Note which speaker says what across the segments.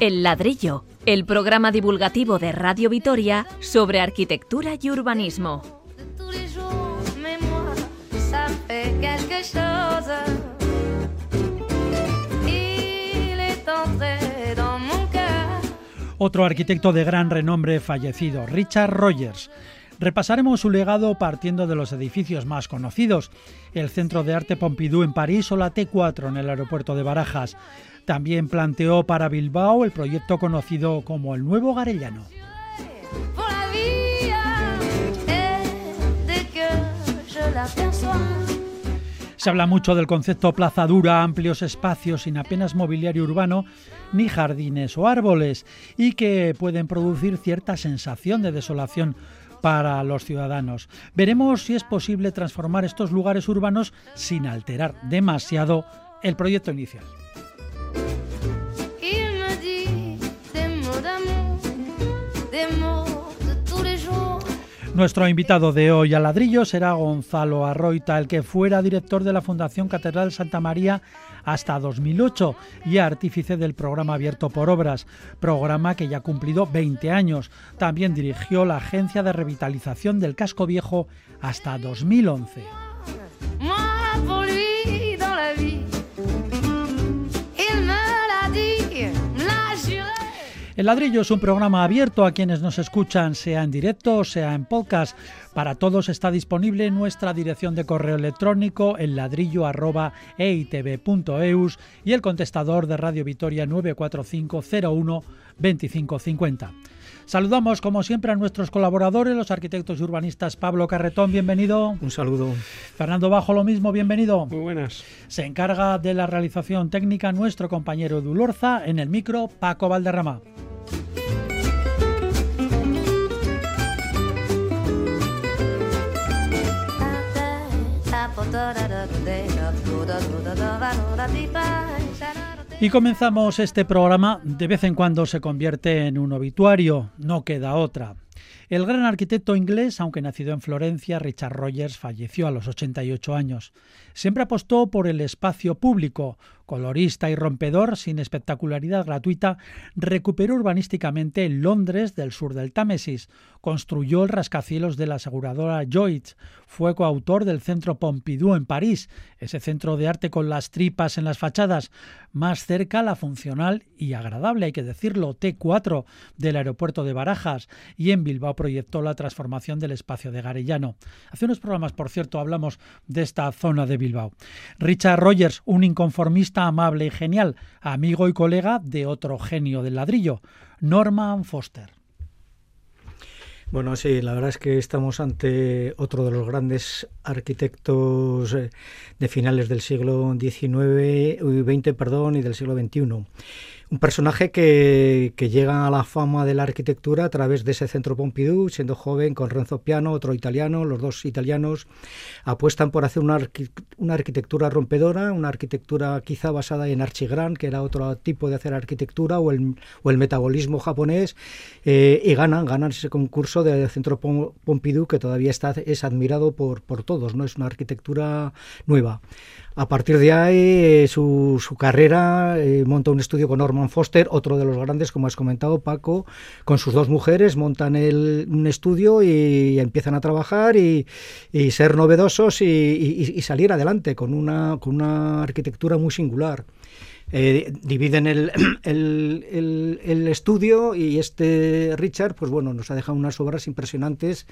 Speaker 1: El ladrillo, el programa divulgativo de Radio Vitoria sobre arquitectura y urbanismo.
Speaker 2: Otro arquitecto de gran renombre fallecido, Richard Rogers. Repasaremos su legado partiendo de los edificios más conocidos, el Centro de Arte Pompidou en París o la T4 en el aeropuerto de Barajas. También planteó para Bilbao el proyecto conocido como el Nuevo Garellano. Se habla mucho del concepto plaza dura, amplios espacios sin apenas mobiliario urbano, ni jardines o árboles, y que pueden producir cierta sensación de desolación para los ciudadanos. Veremos si es posible transformar estos lugares urbanos sin alterar demasiado el proyecto inicial. Nuestro invitado de hoy a ladrillo será Gonzalo Arroita, el que fuera director de la Fundación Catedral Santa María hasta 2008 y artífice del programa Abierto por Obras, programa que ya ha cumplido 20 años. También dirigió la Agencia de Revitalización del Casco Viejo hasta 2011. El ladrillo es un programa abierto a quienes nos escuchan, sea en directo, sea en podcast. Para todos está disponible nuestra dirección de correo electrónico el ladrillo@eitv.eus y el contestador de Radio Vitoria 94501 2550. Saludamos, como siempre, a nuestros colaboradores, los arquitectos y urbanistas. Pablo Carretón, bienvenido.
Speaker 3: Un saludo.
Speaker 2: Fernando Bajo, lo mismo, bienvenido.
Speaker 3: Muy buenas.
Speaker 2: Se encarga de la realización técnica nuestro compañero Dulorza, en el micro Paco Valderrama. Y comenzamos este programa, de vez en cuando se convierte en un obituario, no queda otra. El gran arquitecto inglés, aunque nacido en Florencia, Richard Rogers, falleció a los 88 años. Siempre apostó por el espacio público, colorista y rompedor, sin espectacularidad gratuita, recuperó urbanísticamente Londres del sur del Támesis, construyó el rascacielos de la aseguradora Lloyds, fue coautor del Centro Pompidou en París, ese centro de arte con las tripas en las fachadas, más cerca la funcional y agradable, hay que decirlo, T4 del aeropuerto de Barajas, y en Bilbao proyectó la transformación del espacio de Garellano. Hace unos programas, por cierto, hablamos de esta zona de Bilbao. Richard Rogers, un inconformista amable y genial, amigo y colega de otro genio del ladrillo, Norman Foster.
Speaker 3: Bueno, sí, la verdad es que estamos ante otro de los grandes arquitectos eh, de finales del siglo XIX, XX, perdón, y del siglo XXI un personaje que, llega a la fama de la arquitectura a través de ese centro Pompidou, siendo joven, con Renzo Piano, otro italiano, los dos italianos apuestan por hacer una, una arquitectura rompedora, una arquitectura quizá basada en Archigran, que era otro tipo de hacer arquitectura, o el, o el metabolismo japonés, eh, y ganan, ganan ese concurso del centro Pompidou que todavía está, es admirado por, por todos, ¿no? Es una arquitectura nueva. A partir de ahí, eh, su, su carrera eh, monta un estudio con Foster, otro de los grandes, como has comentado, Paco, con sus dos mujeres, montan el, un estudio y, empiezan a trabajar y, ser novedosos y, y, salir adelante con una, con una arquitectura muy singular. Eh, dividen el, estudio y este Richard, pues bueno, nos ha dejado unas obras impresionantes,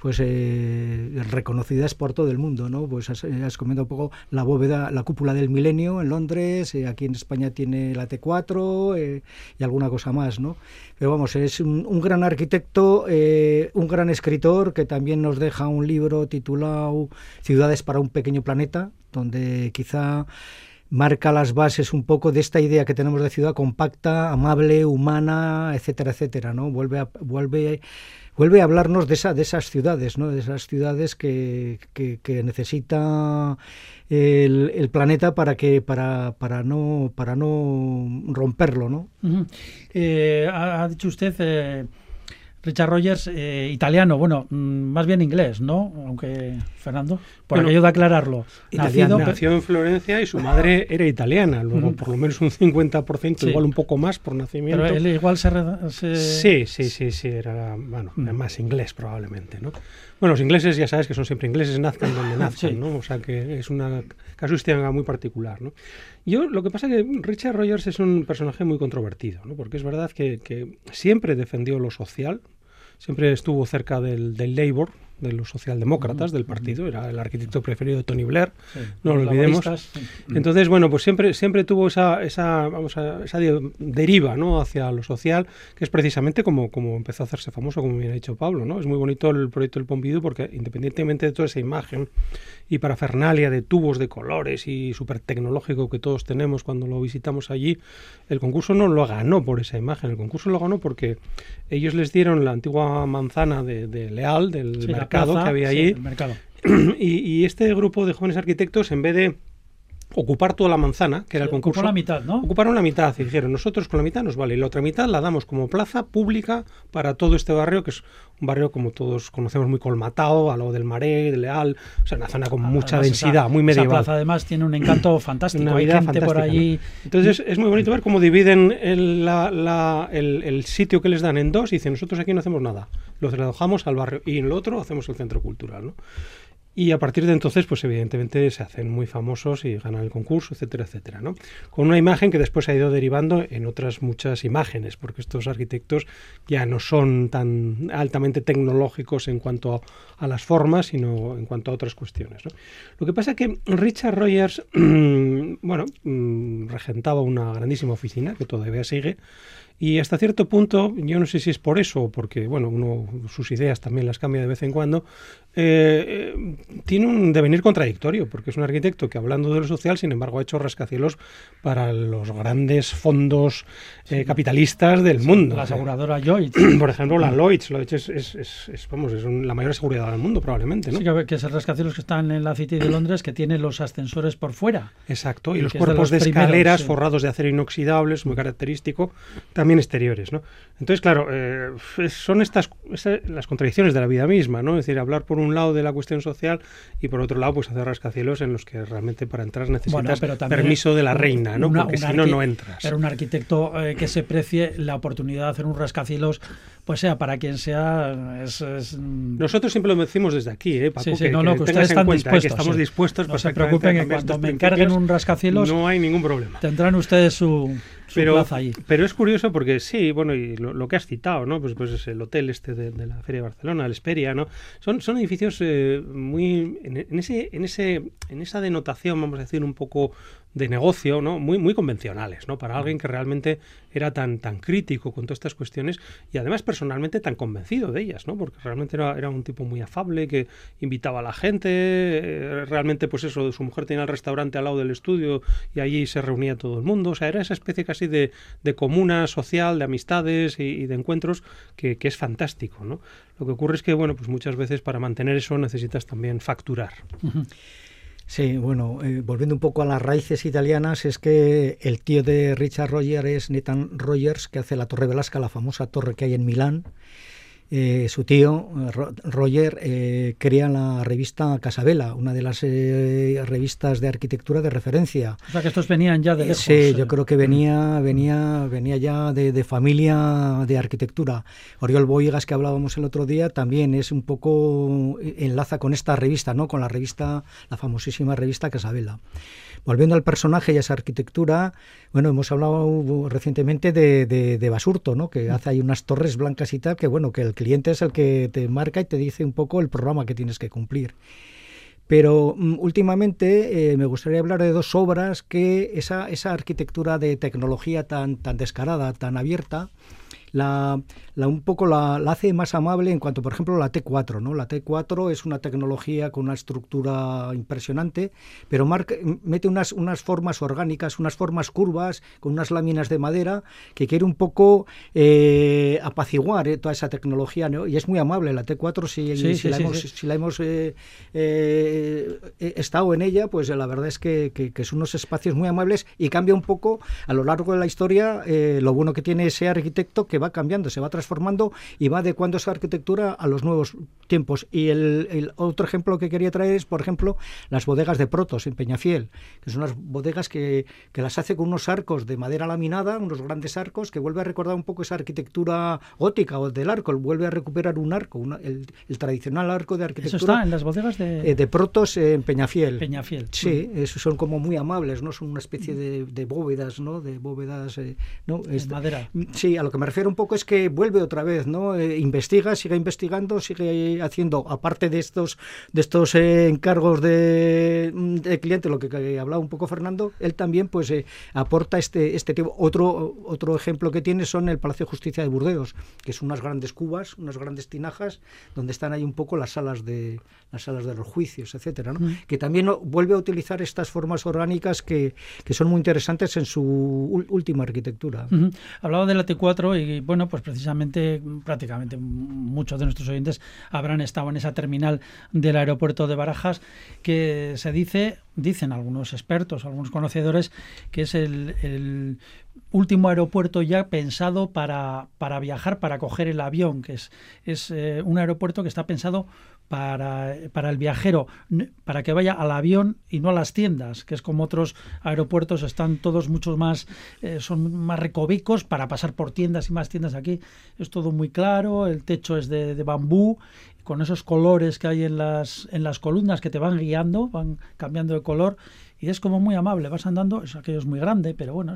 Speaker 3: pues eh, reconocidas por todo el mundo, ¿no? Pues has, comentado un poco la bóveda, la cúpula del milenio en Londres, eh, aquí en España tiene la T4 y alguna cosa más, ¿no? Pero vamos, es un gran arquitecto, un gran escritor que también nos deja un libro titulado Ciudades para un pequeño planeta, donde quizá marca las bases un poco de esta idea que tenemos de ciudad compacta, amable, humana, etcétera, etcétera, ¿no? Vuelve a, vuelve, vuelve a hablarnos de, esa, de esas ciudades, ¿no? De esas ciudades que, que, necesita el, planeta para que para, para no para no romperlo, ¿no?
Speaker 2: Eh, ha, dicho usted eh, Richard Rogers, eh, italiano, bueno, mm, más bien inglés, ¿no? Aunque, Fernando, por aquello de aclararlo.
Speaker 4: Nacido, nació en Florencia y su madre era italiana, luego por lo menos un 50%, igual un poco más por nacimiento.
Speaker 2: Pero él igual se...
Speaker 4: Sí, sí, sí, sí, era, bueno, mm. más inglés probablemente, ¿no? Bueno, los ingleses ya sabes que son siempre ingleses, nazcan donde nazcan, ¿no? O sea que es una casuística muy particular, ¿no? Yo lo que pasa es que Richard Rogers es un personaje muy controvertido, ¿no? Porque es verdad que, que siempre defendió lo social, siempre estuvo cerca del, del Labour, de los socialdemócratas del partido, era el arquitecto preferido de Tony Blair, no lo olvidemos. Entonces, bueno, pues siempre, siempre tuvo esa, esa, vamos a, esa deriva ¿no? hacia lo social, que es precisamente como, como empezó a hacerse famoso, como bien ha dicho Pablo. ¿no? Es muy bonito el proyecto del Pompidou porque independientemente de toda esa imagen y parafernalia de tubos de colores y súper tecnológico que todos tenemos cuando lo visitamos allí, el concurso no lo ganó por esa imagen, el concurso lo ganó porque ellos les dieron la antigua manzana de, Leal, del mercado que había allí. y, este grupo de jóvenes arquitectos, en vez de ocupar toda la manzana, que era el concurso.
Speaker 2: la mitad, ¿no?
Speaker 4: Ocuparon la mitad y dijeron, nosotros con la mitad nos vale, y la otra mitad la damos como plaza pública para todo este barrio, que es un barrio como todos conocemos muy colmatado, a lo del Maré, de Leal, o sea, una zona con mucha densidad, muy medieval.
Speaker 2: Esa plaza además tiene un encanto fantástico, una vida por allí.
Speaker 4: Entonces es muy bonito ver cómo dividen el, el, sitio que les dan en dos y dicen, nosotros aquí no hacemos nada, lo trabajamos al barrio y en el otro hacemos el centro cultural, ¿no? Y a partir de entonces, pues evidentemente se hacen muy famosos y ganan el concurso, etcétera, etcétera, ¿no? Con una imagen que después ha ido derivando en otras muchas imágenes, porque estos arquitectos ya no son tan altamente tecnológicos en cuanto a, las formas, sino en cuanto a otras cuestiones. Lo que pasa es que Richard Rogers, bueno, mm, regentaba una grandísima oficina que todavía sigue, y hasta cierto punto, yo no sé si es por eso o porque, bueno, uno sus ideas también las cambia de vez en cuando, eh, eh, tiene un devenir contradictorio, porque es un arquitecto que hablando de lo social, sin embargo, ha hecho rascacielos para los grandes fondos eh, capitalistas del mundo.
Speaker 2: La aseguradora Lloyds.
Speaker 4: Por ejemplo, la Lloyds. Lloyds es, es, es, vamos, es la mayor seguridad del mundo, probablemente. ¿no?
Speaker 2: Sí, que es el rascacielos que están en la City de Londres, que tiene los ascensores por fuera.
Speaker 4: Exacto, y, los cuerpos de, escaleras forrados de acero inoxidable, muy característico, también exteriores. ¿no? Entonces, claro, son estas, las contradicciones de la vida misma, ¿no? Es decir, hablar por un lado de la cuestión social y por otro lado, pues hacer rascacielos en los que realmente para entrar necesitas permiso de la reina, ¿no? Porque si no, no entras.
Speaker 2: Pero un arquitecto eh, que se precie la oportunidad de hacer un rascacielos, pues sea para quien sea. Es,
Speaker 4: mm. Nosotros siempre lo decimos desde aquí, ¿eh,
Speaker 2: Paco? Sí, no, no, que, ustedes están dispuestos.
Speaker 4: Que estamos dispuestos.
Speaker 2: No se preocupen que cuando me encarguen un rascacielos.
Speaker 4: No hay ningún problema.
Speaker 2: Tendrán ustedes su
Speaker 4: pero, pero es curioso porque sí, bueno, y lo, que has citado, ¿no? Pues, pues es el hotel este de, la Feria de Barcelona, el Esperia, ¿no? Son, son edificios eh, muy en, ese, en ese, en esa denotación, vamos a decir, un poco de negocio, ¿no? Muy, muy convencionales, ¿no? Para alguien que realmente era tan, tan crítico con todas estas cuestiones y además personalmente tan convencido de ellas, ¿no? Porque realmente era, un tipo muy afable, que invitaba a la gente, eh, realmente pues eso, su mujer tenía el restaurante al lado del estudio y allí se reunía todo el mundo, o sea, era esa especie casi de, de comuna social, de amistades y, de encuentros que, que, es fantástico, ¿no? Lo que ocurre es que, bueno, pues muchas veces para mantener eso necesitas también facturar.
Speaker 3: Sí, bueno, eh, volviendo un poco a las raíces italianas, es que el tío de Richard Rogers es Nathan Rogers, que hace la Torre Velasca, la famosa torre que hay en Milán, eh, su tío, Roger, eh, crea la revista Casabella, una de las eh, revistas de arquitectura de referencia.
Speaker 2: O sea que estos venían ya de
Speaker 3: lejos. Sí, yo creo que venía, venía, venía ya de, familia de arquitectura. Oriol Boigas, que hablábamos el otro día, también es un poco enlaza con esta revista, ¿no? Con la revista, la famosísima revista Casabella. Volviendo al personaje y a esa arquitectura, bueno, hemos hablado recientemente de, de, Basurto, ¿no? Que hace ahí unas torres blancas y tal, que bueno, que el cliente es el que te marca y te dice un poco el programa que tienes que cumplir. Pero mm, últimamente eh, me gustaría hablar de dos obras que esa, esa arquitectura de tecnología tan, tan descarada, tan abierta, la, la un poco la, hace más amable en cuanto, por ejemplo, la T4. ¿no? La T4 es una tecnología con una estructura impresionante, pero mete unas, unas formas orgánicas, unas formas curvas, con unas láminas de madera, que quiere un poco eh, apaciguar eh, toda esa tecnología. ¿no? Y es muy amable la T4, si, si, la, hemos, si la hemos eh, estado en ella, pues la verdad es que, que, son unos espacios muy amables y cambia un poco a lo largo de la historia lo bueno que tiene ese arquitecto que va cambiando, se va transformando y va adecuando esa arquitectura a los nuevos tiempos. Y el, otro ejemplo que quería traer es, por ejemplo, las bodegas de Protos en Peñafiel, que son unas bodegas que, que las hace con unos arcos de madera laminada, unos grandes arcos, que vuelve a recordar un poco esa arquitectura gótica o del arco, vuelve a recuperar un arco, el, tradicional arco de arquitectura.
Speaker 2: Eso está en las bodegas de...
Speaker 3: Eh, de Protos en Peñafiel.
Speaker 2: Peñafiel.
Speaker 3: Sí, esos son como muy amables, ¿no? Son una especie de, de bóvedas, ¿no? De bóvedas, eh, ¿no?
Speaker 2: Es, madera.
Speaker 3: Sí, a lo que me refiero un poco es que vuelve otra vez, ¿no? Eh, investiga, sigue investigando, sigue haciendo, aparte de estos, de estos encargos de, de, cliente, lo que, hablaba un poco Fernando, él también pues aporta este, este tipo. Otro, otro ejemplo que tiene son el Palacio de Justicia de Burdeos, que son unas grandes cubas, unas grandes tinajas, donde están ahí un poco las salas de las salas de los juicios, etcétera, ¿no? Mm. que también vuelve a utilizar estas formas orgánicas que, que son muy interesantes en su última arquitectura.
Speaker 2: Hablaba de la T4 y bueno, pues precisamente prácticamente muchos de nuestros oyentes habrán estado en esa terminal del aeropuerto de Barajas que se dice, dicen algunos expertos, algunos conocedores, que es el, último aeropuerto ya pensado para, para, viajar, para coger el avión, que es, es eh, un aeropuerto que está pensado para, para, el viajero, para que vaya al avión y no a las tiendas, que es como otros aeropuertos, están todos mucho más, eh, son más recovicos para pasar por tiendas y más tiendas aquí. Es todo muy claro, el techo es de, de bambú, con esos colores que hay en las, en las columnas que te van guiando, van cambiando de color y es como muy amable, vas andando, es aquello es muy grande, pero bueno,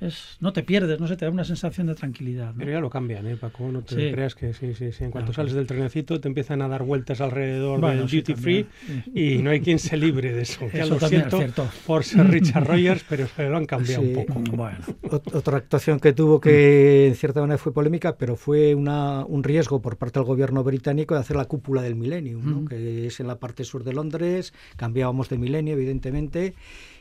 Speaker 2: es, no te pierdes, no sé, te da una sensación de tranquilidad.
Speaker 4: Pero ya lo cambian, ¿eh, Paco? No te creas que sí, sí, sí. En cuanto sales del trenecito te empiezan a dar vueltas alrededor del duty free y no hay quien se libre de eso. ya lo siento por ser Richard Rogers, pero se lo han cambiado un poco.
Speaker 3: Bueno. Otra actuación que tuvo que en cierta manera fue polémica, pero fue una, un riesgo por parte del gobierno británico de hacer la cúpula del Millennium, que es en la parte sur de Londres, cambiábamos de milenio, evidentemente,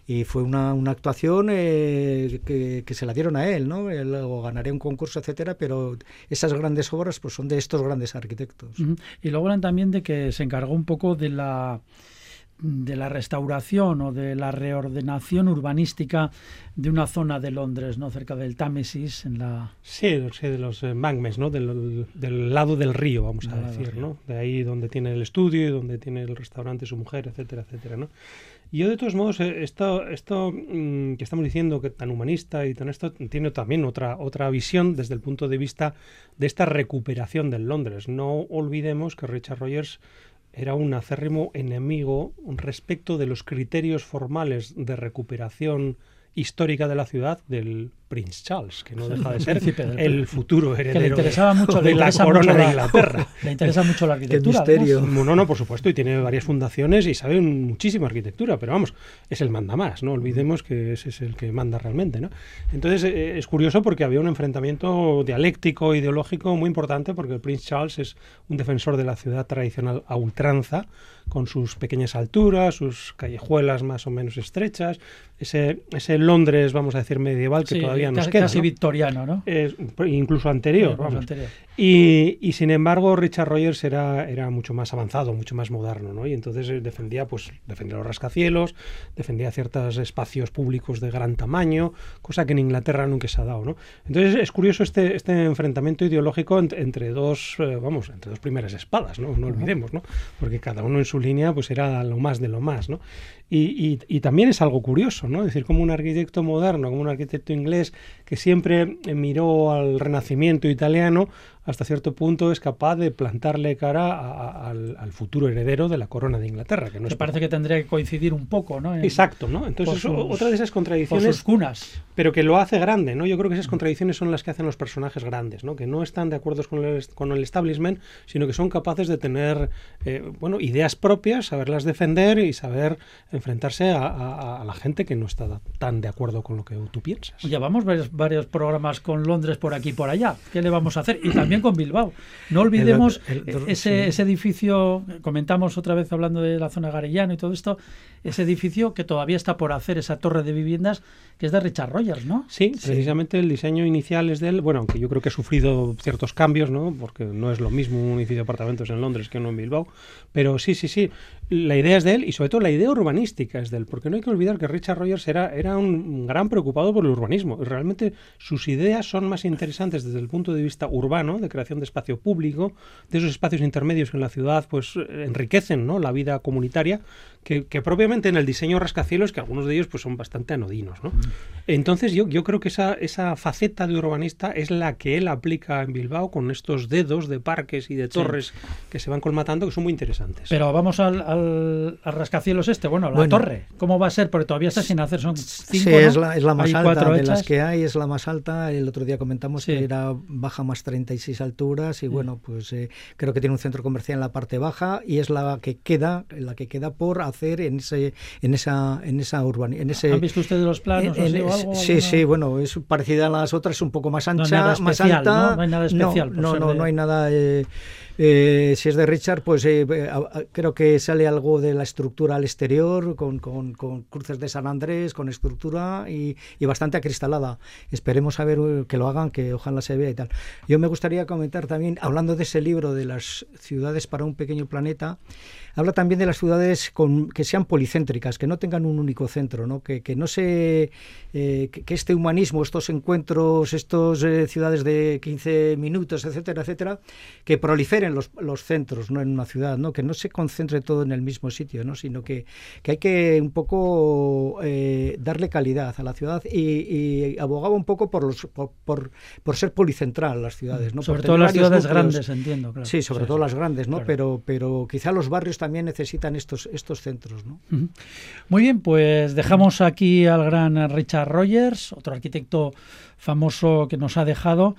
Speaker 3: y fue una, una actuación eh, que, que, se la dieron a él, ¿no? Él o ganaría un concurso, etcétera, pero esas grandes obras pues son de estos grandes arquitectos.
Speaker 2: Y luego hablan también de que se encargó un poco de la de la restauración o de la reordenación urbanística de una zona de Londres, ¿no? Cerca del Támesis, en la...
Speaker 4: Sí, de los embankments, ¿no? Del, del, lado del río, vamos a decir, ¿no? De ahí donde tiene el estudio y donde tiene el restaurante su mujer, etcétera, etcétera, ¿no? Yo, de todos modos, eh, esto, esto mm, que estamos diciendo, que tan humanista y tan esto, tiene también otra, otra visión desde el punto de vista de esta recuperación del Londres. No olvidemos que Richard Rogers era un acérrimo enemigo respecto de los criterios formales de recuperación histórica de la ciudad del Prince Charles, que no deja de ser el futuro heredero le interesaba mucho, de la corona de Inglaterra.
Speaker 2: Le interesa mucho la arquitectura.
Speaker 4: No, no, por supuesto, y tiene varias fundaciones y sabe muchísima arquitectura, pero vamos, es el manda más, no olvidemos que ese es el que manda realmente. ¿no? Entonces eh, es curioso porque había un enfrentamiento dialéctico, ideológico muy importante, porque el Prince Charles es un defensor de la ciudad tradicional a ultranza, con sus pequeñas alturas, sus callejuelas más o menos estrechas, ese, ese Londres, vamos a decir, medieval que todavía
Speaker 2: casi, victoriano, ¿no?
Speaker 4: incluso anterior, Y, sin embargo, Richard Rogers era, era mucho más avanzado, mucho más moderno, ¿no? Y entonces eh, defendía, pues, defendía los rascacielos, defendía ciertos espacios públicos de gran tamaño, cosa que en Inglaterra nunca se ha dado, ¿no? Entonces es curioso este, este enfrentamiento ideológico entre, dos, eh, vamos, entre dos primeras espadas, ¿no? No olvidemos, ¿no? Porque cada uno en su línea, pues, era lo más de lo más, ¿no? Y, y, también es algo curioso, ¿no? Es decir, como un arquitecto moderno, como un arquitecto inglés que siempre miró al renacimiento italiano, hasta cierto punto es capaz de plantarle cara al, futuro heredero de la corona de Inglaterra. Que no
Speaker 2: parece que tendría que coincidir un poco, ¿no?
Speaker 4: Exacto, ¿no? Entonces, otra de esas contradicciones.
Speaker 2: Sus cunas.
Speaker 4: Pero que lo hace grande, ¿no? Yo creo que esas contradicciones son las que hacen los personajes grandes, ¿no? Que no están de acuerdo con el, con el establishment, sino que son capaces de tener, eh, bueno, ideas propias, saberlas defender y saber enfrentarse a, la gente que no está tan de acuerdo con lo que tú piensas.
Speaker 2: Ya vamos varios, varios programas con Londres por aquí y por allá. ¿Qué le vamos a hacer? Y también con Bilbao. No olvidemos ese, ese, edificio, comentamos otra vez hablando de la zona Garellano y todo esto, ese edificio que todavía está por hacer, esa torre de viviendas, que es de Richard Rogers, ¿no?
Speaker 4: Sí, precisamente el diseño inicial es de él, bueno, aunque yo creo que ha sufrido ciertos cambios, ¿no? Porque no es lo mismo un edificio de apartamentos en Londres que uno en Bilbao, pero sí, sí, sí. La idea es de él y sobre todo la idea urbanística es de él, porque no hay que olvidar que Richard Rogers era, era un gran preocupado por el urbanismo y realmente sus ideas son más interesantes desde el punto de vista urbano, de creación de espacio público, de esos espacios intermedios que en la ciudad pues enriquecen ¿no? la vida comunitaria, que, propiamente en el diseño rascacielos, que algunos de ellos pues son bastante anodinos. ¿no? Entonces yo, yo creo que esa, esa faceta de urbanista es la que él aplica en Bilbao con estos dedos de parques y de torres que se van colmatando que son muy interesantes.
Speaker 2: Pero vamos al, al, rascacielos este, bueno, la torre, ¿cómo va a ser? Porque todavía está sin hacer, son cinco,
Speaker 3: Sí, es, la, es la más alta de las que hay, es la más alta. El otro día comentamos que era baja más 36 alturas y mm. bueno, pues eh, creo que tiene un centro comercial en la parte baja y es la que queda, la que queda por hacer en ese en esa en esa urban en ese
Speaker 2: ¿Han visto ustedes los planos
Speaker 3: o
Speaker 2: algo,
Speaker 3: Sí, sí, bueno, es parecida a las otras, un poco más ancha, más alta.
Speaker 2: ¿no? hay nada especial.
Speaker 3: No, no, no, hay nada eh, eh, si es de Richard, pues eh, eh, creo que sale algo de la estructura al exterior, con, con, cruces de San Andrés, con estructura y, y, bastante acristalada. Esperemos a ver que lo hagan, que ojalá se vea y tal. Yo me gustaría comentar también, hablando de ese libro de las ciudades para un pequeño planeta, habla también de las ciudades con, que sean policéntricas, que no tengan un único centro, ¿no? Que, que no se que, este humanismo, estos encuentros, estas ciudades de 15 minutos, etcétera, etcétera, que proliferen los, los, centros, no en una ciudad, ¿no? que no se concentre todo en el mismo sitio, ¿no? sino que, que hay que un poco eh, darle calidad a la ciudad y, abogaba un poco por, los, por, por, ser policentral las ciudades. ¿no?
Speaker 2: Sobre todo las ciudades grandes, entiendo. Claro.
Speaker 3: Sí, sobre todo las grandes, ¿no? pero, pero quizá los barrios también necesitan estos, estos centros. ¿no?
Speaker 2: Muy bien, pues dejamos aquí al gran Richard Rogers, otro arquitecto famoso que nos ha dejado.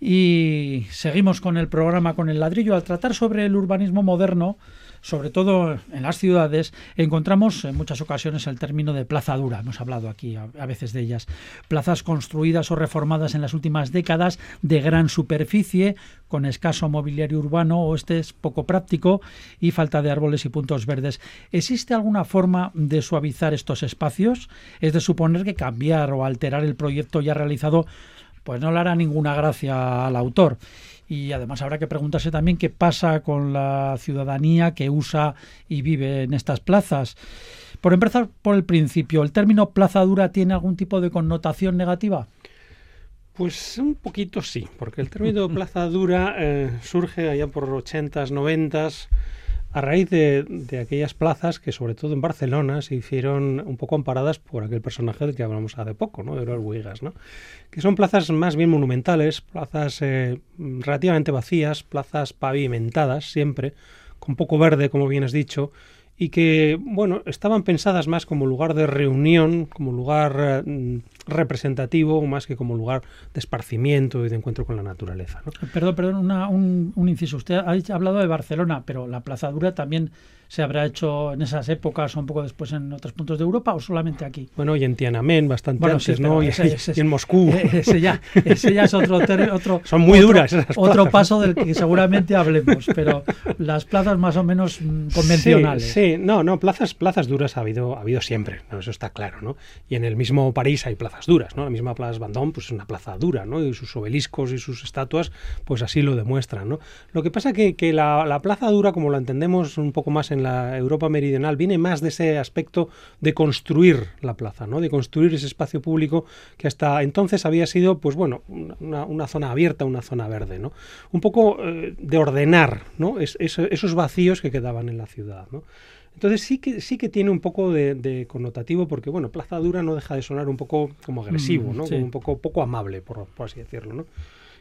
Speaker 2: Y seguimos con el programa con el ladrillo. Al tratar sobre el urbanismo moderno, sobre todo en las ciudades, encontramos en muchas ocasiones el término de plaza dura. Hemos hablado aquí a, veces de ellas. Plazas construidas o reformadas en las últimas décadas de gran superficie, con escaso mobiliario urbano o este es poco práctico y falta de árboles y puntos verdes. ¿Existe alguna forma de suavizar estos espacios? Es de suponer que cambiar o alterar el proyecto ya realizado pues no le hará ninguna gracia al autor. Y además habrá que preguntarse también qué pasa con la ciudadanía que usa y vive en estas plazas. Por empezar por el principio, ¿el término plaza dura tiene algún tipo de connotación negativa?
Speaker 4: Pues un poquito sí, porque el término plaza dura eh, surge allá por 80s, 90s a raíz de, aquellas plazas que, sobre todo en Barcelona, se hicieron un poco amparadas por aquel personaje del que hablamos hace poco, ¿no? de los Buigas, ¿no? que son plazas más bien monumentales, plazas eh, relativamente vacías, plazas pavimentadas siempre, con poco verde, como bien has dicho, y que, bueno, estaban pensadas más como lugar de reunión, como lugar eh, representativo, más que como lugar de esparcimiento y de encuentro con la naturaleza. ¿no?
Speaker 2: Perdón, perdón, un, un, inciso. Usted ha hablado de Barcelona, pero la Plaza Dura también se habrá hecho en esas épocas o un poco después en otros puntos de Europa o solamente aquí?
Speaker 4: Bueno, y en Tiananmen bastante antes, ¿no? y, en Moscú.
Speaker 2: Ese ya, ese ya es otro, otro
Speaker 4: Son muy duras esas
Speaker 2: Otro paso del que seguramente hablemos, pero las plazas más o menos mm, convencionales.
Speaker 4: Sí, no, no, plazas, plazas duras ha habido, ha habido siempre, eso está claro, ¿no? Y en el mismo París hay plazas duras, ¿no? La misma Plaza Vendôme pues es una plaza dura, ¿no? Y sus obeliscos y sus estatuas pues así lo demuestran, ¿no? Lo que pasa que, que la, la plaza dura, como la entendemos un poco más en la Europa meridional viene más de ese aspecto de construir la plaza, ¿no? de construir ese espacio público que hasta entonces había sido, pues bueno, una, zona abierta, una zona verde, ¿no? un poco eh, de ordenar ¿no? esos vacíos que quedaban en la ciudad. ¿no? Entonces sí que, sí que tiene un poco de, connotativo porque, bueno, Plaza Dura no deja de sonar un poco como agresivo, mm, ¿no? Como un poco, poco amable, por, por así decirlo, ¿no?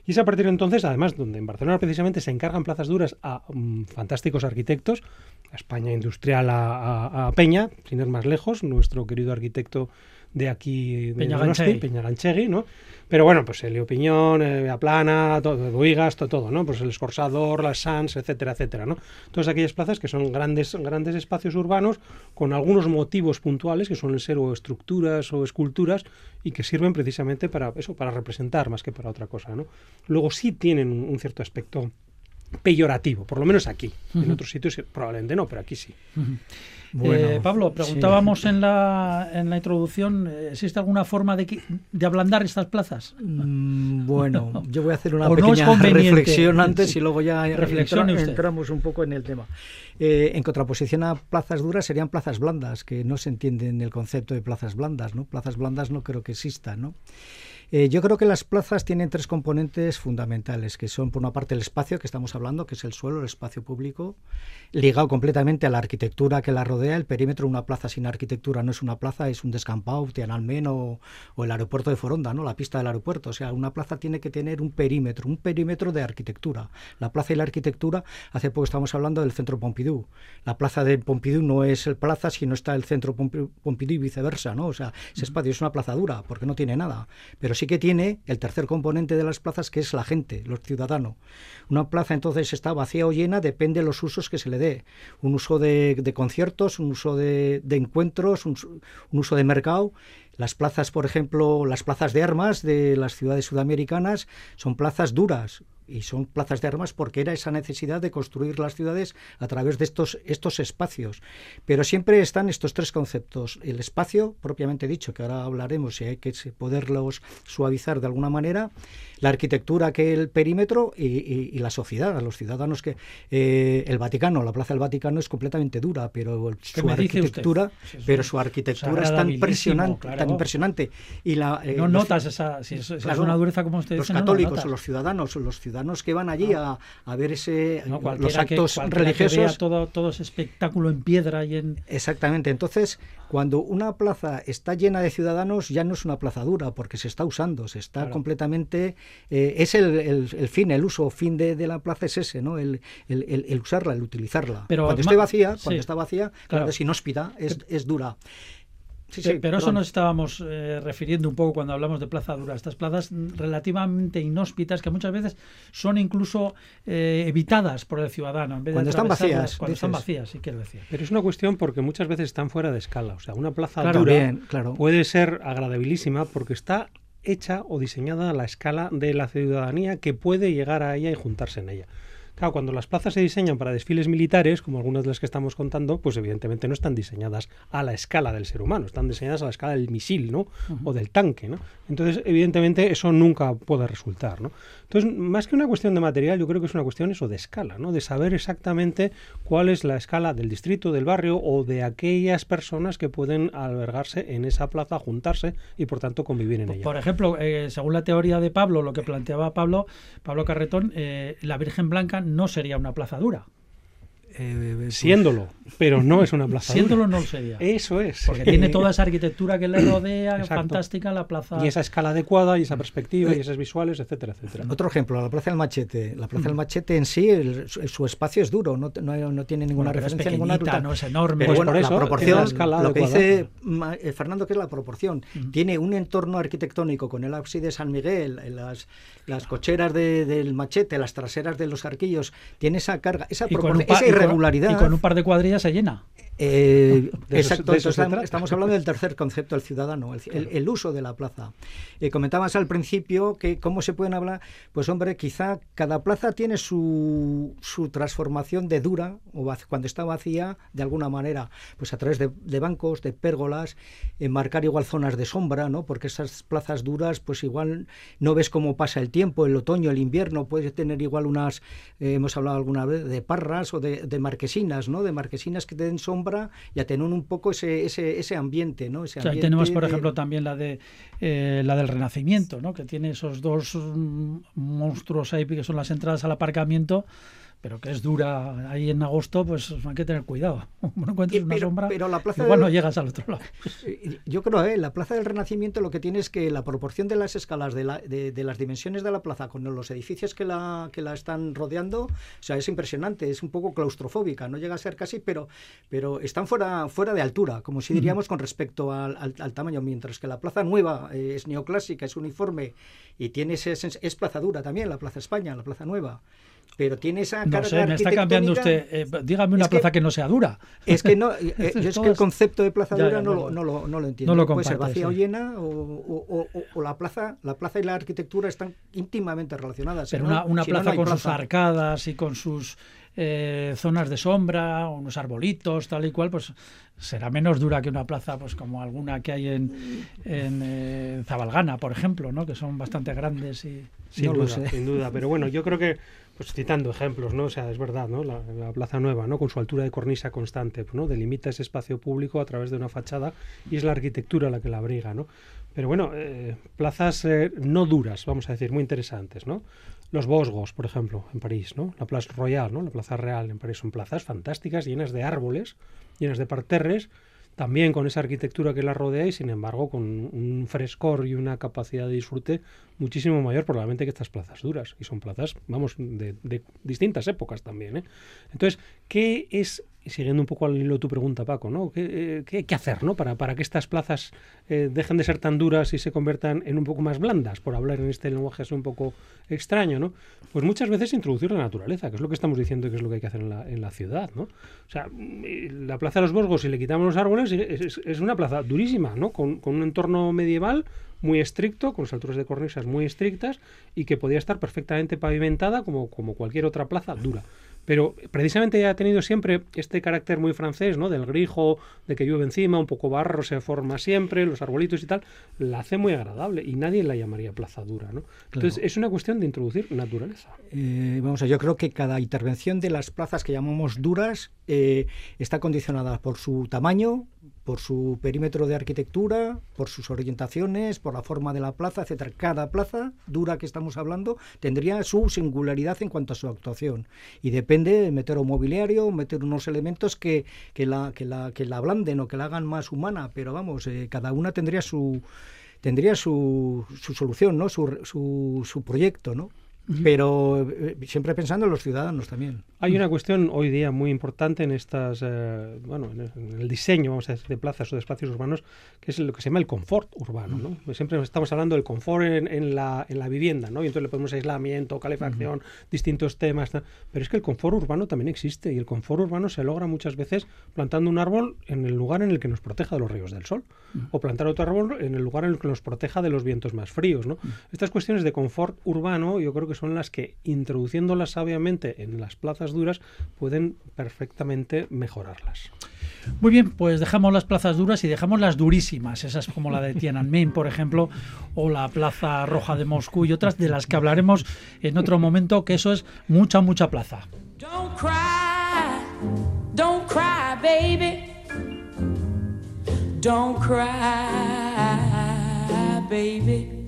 Speaker 4: Y es a partir de entonces, además, donde en Barcelona precisamente se encargan plazas duras a mm, fantásticos arquitectos, a España Industrial a, Peña, sin ir más lejos, nuestro querido arquitecto de aquí,
Speaker 2: de Donosti,
Speaker 4: Peñaganchegui, ¿no? Pero bueno, pues el Piñón, eh, Aplana, todo, Boigas, todo, todo, ¿no? Pues el Escorsador, las Sans, etcétera, etcétera, ¿no? Todas aquellas plazas que son grandes, grandes espacios urbanos con algunos motivos puntuales que suelen ser o estructuras o esculturas y que sirven precisamente para eso, para representar más que para otra cosa, ¿no? Luego sí tienen un cierto aspecto peyorativo, por lo menos aquí. En otros sitios probablemente no, pero aquí sí.
Speaker 2: Eh, Pablo, preguntábamos en, la, en la introducción, ¿existe alguna forma de, de ablandar estas plazas?
Speaker 3: Mm, bueno, yo voy a hacer una pequeña reflexión antes y luego ya entramos un poco en el tema. Eh, en contraposición a plazas duras serían plazas blandas, que no se entiende en el concepto de plazas blandas, ¿no? Plazas blandas no creo que existan, ¿no? Eh, yo creo que las plazas tienen tres componentes fundamentales, que son por una parte el espacio que estamos hablando, que es el suelo, el espacio público, ligado completamente a la arquitectura que la rodea. El perímetro de una plaza sin arquitectura no es una plaza, es un descampado, Tiananmen o, o el aeropuerto de Foronda, ¿no? la pista del aeropuerto. O sea, una plaza tiene que tener un perímetro, un perímetro de arquitectura. La plaza y la arquitectura, hace poco estamos hablando del centro Pompidou. La plaza de Pompidou no es el plaza, sino está el centro Pompidou y viceversa, ¿no? O sea, ese espacio es una plaza dura, porque no tiene nada. Pero sí que tiene el tercer componente de las plazas, que es la gente, los ciudadanos. Una plaza entonces está vacía o llena, depende de los usos que se le dé. Un uso de, conciertos, un uso de, encuentros, un, un uso de mercado. Las plazas, por ejemplo, las plazas de armas de las ciudades sudamericanas son plazas duras, y son plazas de armas porque era esa necesidad de construir las ciudades a través de estos, estos espacios. Pero siempre están estos tres conceptos. El espacio, propiamente dicho, que ahora hablaremos y hay que poderlos suavizar de alguna manera, la arquitectura que el perímetro y, la sociedad, a los ciudadanos que eh, el Vaticano, la Plaza del Vaticano es completamente dura, pero su arquitectura, pero su arquitectura es tan impresionante, tan impresionante. Y la,
Speaker 2: eh, no notas esa, si es, una dureza como usted
Speaker 3: Los católicos o los ciudadanos, los ciudadanos que van allí a, a, ver ese los actos religiosos.
Speaker 2: todo, todo ese espectáculo en piedra y en.
Speaker 3: Exactamente. Entonces, cuando una plaza está llena de ciudadanos, ya no es una plaza dura, porque se está usando, se está completamente. Eh, es el, fin, el uso fin de, la plaza es ese, ¿no? El, usarla, el utilizarla. Pero cuando esté vacía, cuando está vacía, claro, es inhóspita, es, es dura.
Speaker 2: Sí, sí, pero eso nos estábamos eh, refiriendo un poco cuando hablamos de plaza dura. Estas plazas relativamente inhóspitas que muchas veces son incluso eh, evitadas por el ciudadano. En
Speaker 3: vez cuando están vacías.
Speaker 2: Cuando están vacías, sí quiero decir.
Speaker 4: Pero es una cuestión porque muchas veces están fuera de escala. O sea, una plaza dura puede ser agradabilísima porque está hecha o diseñada a la escala de la ciudadanía que puede llegar a ella y juntarse en ella. Claro, cuando las plazas se diseñan para desfiles militares, como algunas de las que estamos contando, pues evidentemente no están diseñadas a la escala del ser humano, están diseñadas a la escala del misil, ¿no? O del tanque, ¿no? Entonces, evidentemente, eso nunca puede resultar, ¿no? Entonces, más que una cuestión de material, yo creo que es una cuestión eso de escala, ¿no? De saber exactamente cuál es la escala del distrito, del barrio o de aquellas personas que pueden albergarse en esa plaza, juntarse y por tanto convivir en ella.
Speaker 2: Por ejemplo, eh, según la teoría de Pablo, lo que planteaba Pablo, Pablo Carretón, eh, la Virgen Blanca no sería una plaza dura.
Speaker 4: Eh, pues siéndolo, pero no es una plaza.
Speaker 2: Siéndolo no sería.
Speaker 4: Eso es.
Speaker 2: Porque tiene toda esa arquitectura que le rodea, fantástica la plaza.
Speaker 4: Y esa escala adecuada, y esa perspectiva, y eh, esas visuales, etcétera, etcétera.
Speaker 3: Otro ejemplo, la Plaza del Machete. La Plaza del Machete en sí, su espacio es duro, no, no, tiene ninguna referencia, ninguna ruta.
Speaker 2: No es enorme.
Speaker 3: Pero pues por eso, la proporción, lo que dice eh, Fernando, que es la proporción. Tiene un entorno arquitectónico con el ábside de San Miguel, las, las cocheras del machete, las traseras de los arquillos, tiene esa carga, esa, esa
Speaker 2: Y con, un par de cuadrillas se llena.
Speaker 3: Eh, exacto, estamos hablando del tercer concepto, el ciudadano, el, uso de la plaza. Eh, comentabas al principio que cómo se pueden hablar, pues hombre, quizá cada plaza tiene su, su transformación de dura, o cuando está vacía, de alguna manera, pues a través de, bancos, de pérgolas, marcar igual zonas de sombra, ¿no? Porque esas plazas duras, pues igual no ves cómo pasa el tiempo, el otoño, el invierno, puedes tener igual unas, eh, hemos hablado alguna vez de parras o de, de marquesinas, ¿no? De marquesinas que te den sombra y a tener un poco ese, ese, ese ambiente, ¿no? Ese
Speaker 2: ambiente tenemos, por ejemplo, también la de eh, la del Renacimiento, ¿no? Que tiene esos dos mm, monstruos ahí que son las entradas al aparcamiento pero que es dura ahí en agosto, pues hay que tener cuidado. No encuentres una sombra, pero la plaza igual no llegas al otro lado.
Speaker 3: Yo creo, ¿eh? la plaza del Renacimiento lo que tiene es que la proporción de las escalas de, la, de, las dimensiones de la plaza con los edificios que la, que la están rodeando, o sea, es impresionante, es un poco claustrofóbica, no llega a ser casi, pero, pero están fuera, fuera de altura, como si diríamos con respecto al, al, tamaño, mientras que la plaza nueva eh, es neoclásica, es uniforme y tiene ese, es plaza dura también, la plaza España, la plaza nueva pero tiene esa
Speaker 2: no
Speaker 3: carga
Speaker 2: sé, me está cambiando usted. Eh, dígame una
Speaker 3: que-
Speaker 2: plaza que no sea dura.
Speaker 3: Es que no, eh,
Speaker 2: Es
Speaker 3: yo es que el concepto de plaza
Speaker 2: Ya,
Speaker 3: dura
Speaker 2: ya,
Speaker 3: no,
Speaker 2: no
Speaker 3: lo, no, lo, no lo entiendo.
Speaker 2: no lo
Speaker 3: Puede ser
Speaker 2: comparte,
Speaker 3: vacía o llena o, o- o- o la plaza la plaza y la arquitectura están íntimamente relacionadas.
Speaker 2: Pero
Speaker 3: si
Speaker 2: una,
Speaker 3: no-
Speaker 2: una
Speaker 3: si no, no
Speaker 2: plaza con sus arcadas y con sus eh, zonas de sombra, unos arbolitos, tal y cual, pues será menos dura que una plaza pues como alguna que hay en, en eh, Zabalgana, por ejemplo, ¿no? que son bastante grandes y...
Speaker 4: Sin
Speaker 3: No lo
Speaker 4: duda,
Speaker 3: sé.
Speaker 4: sin duda. Pero bueno, yo creo que, pues citando ejemplos, ¿no? O sea, es verdad, ¿no? La, la Plaza Nueva, ¿no? Con su altura de cornisa constante, ¿no? Delimita ese espacio público a través de una fachada y es la arquitectura la que la abriga, ¿no? Pero bueno, eh, plazas eh, no duras, vamos a decir, muy interesantes, ¿no? Los Bosgos, por ejemplo, en París, ¿no? La Plaza Royal, ¿no? La Plaza Real en París son plazas fantásticas, llenas de árboles, llenas de parterres, también con esa arquitectura que la rodea y sin embargo con un frescor y una capacidad de disfrute muchísimo mayor probablemente que estas plazas duras. Y son plazas, vamos, de, de distintas épocas también. ¿eh? Entonces, ¿qué es, y siguiendo un poco al hilo de tu pregunta, Paco, ¿no? ¿Qué, eh, qué hay hacer ¿no? para, para que estas plazas eh, dejen de ser tan duras y se conviertan en un poco más blandas, por hablar en este lenguaje así un poco extraño? ¿no? Pues muchas veces introducir la naturaleza, que es lo que estamos diciendo que es lo que hay que hacer en la, en la ciudad. ¿no? O sea, mm, la Plaza de los Bosgos, si le quitamos los árboles, es, es- es una plaza durísima, ¿no? Con, con un entorno medieval muy estricto, con las alturas de cornisas muy estrictas y que podía estar perfectamente pavimentada como, como cualquier otra plaza dura. Pero precisamente ha tenido siempre este carácter muy francés, ¿no? Del grijo, de que llueve encima, un poco barro se forma siempre, los arbolitos y tal, la hace muy agradable y nadie la llamaría plaza dura, ¿no? Entonces es una cuestión de introducir naturaleza.
Speaker 3: Eh, vamos a yo creo que cada intervención de las plazas que llamamos duras eh, está condicionada por su tamaño, por su perímetro de arquitectura, por sus orientaciones, por la forma de la plaza, etcétera. Cada plaza dura que estamos hablando tendría su singularidad en cuanto a su actuación y depende de meter un mobiliario, meter unos elementos que, que la que la que la ablanden o que la hagan más humana, pero vamos, eh, cada una tendría su tendría su, su solución, ¿no? Su, su, su proyecto, ¿no? Pero eh, siempre pensando en los ciudadanos también.
Speaker 4: Hay una cuestión hoy día muy importante en estas, eh, bueno, en el, diseño, vamos a decir, de plazas o de espacios urbanos, que es lo que se llama el confort urbano, ¿no? Pues Siempre estamos hablando del confort en, en la, en la vivienda, ¿no? Y entonces le ponemos aislamiento, calefacción, distintos temas, tal. pero es que el confort urbano también existe y el confort urbano se logra muchas veces plantando un árbol en el lugar en el que nos proteja de los rayos del sol o plantar otro árbol en el lugar en el que nos proteja de los vientos más fríos, ¿no? Estas cuestiones de confort urbano yo creo que son las que introduciéndolas sabiamente en las plazas duras pueden perfectamente mejorarlas.
Speaker 2: Muy bien, pues dejamos las plazas duras y dejamos las durísimas, esas como la de Tiananmen, por ejemplo, o la Plaza Roja de Moscú y otras de las que hablaremos en otro momento, que eso es mucha, mucha plaza.
Speaker 5: Don't cry, don't cry, baby. Don't cry, baby.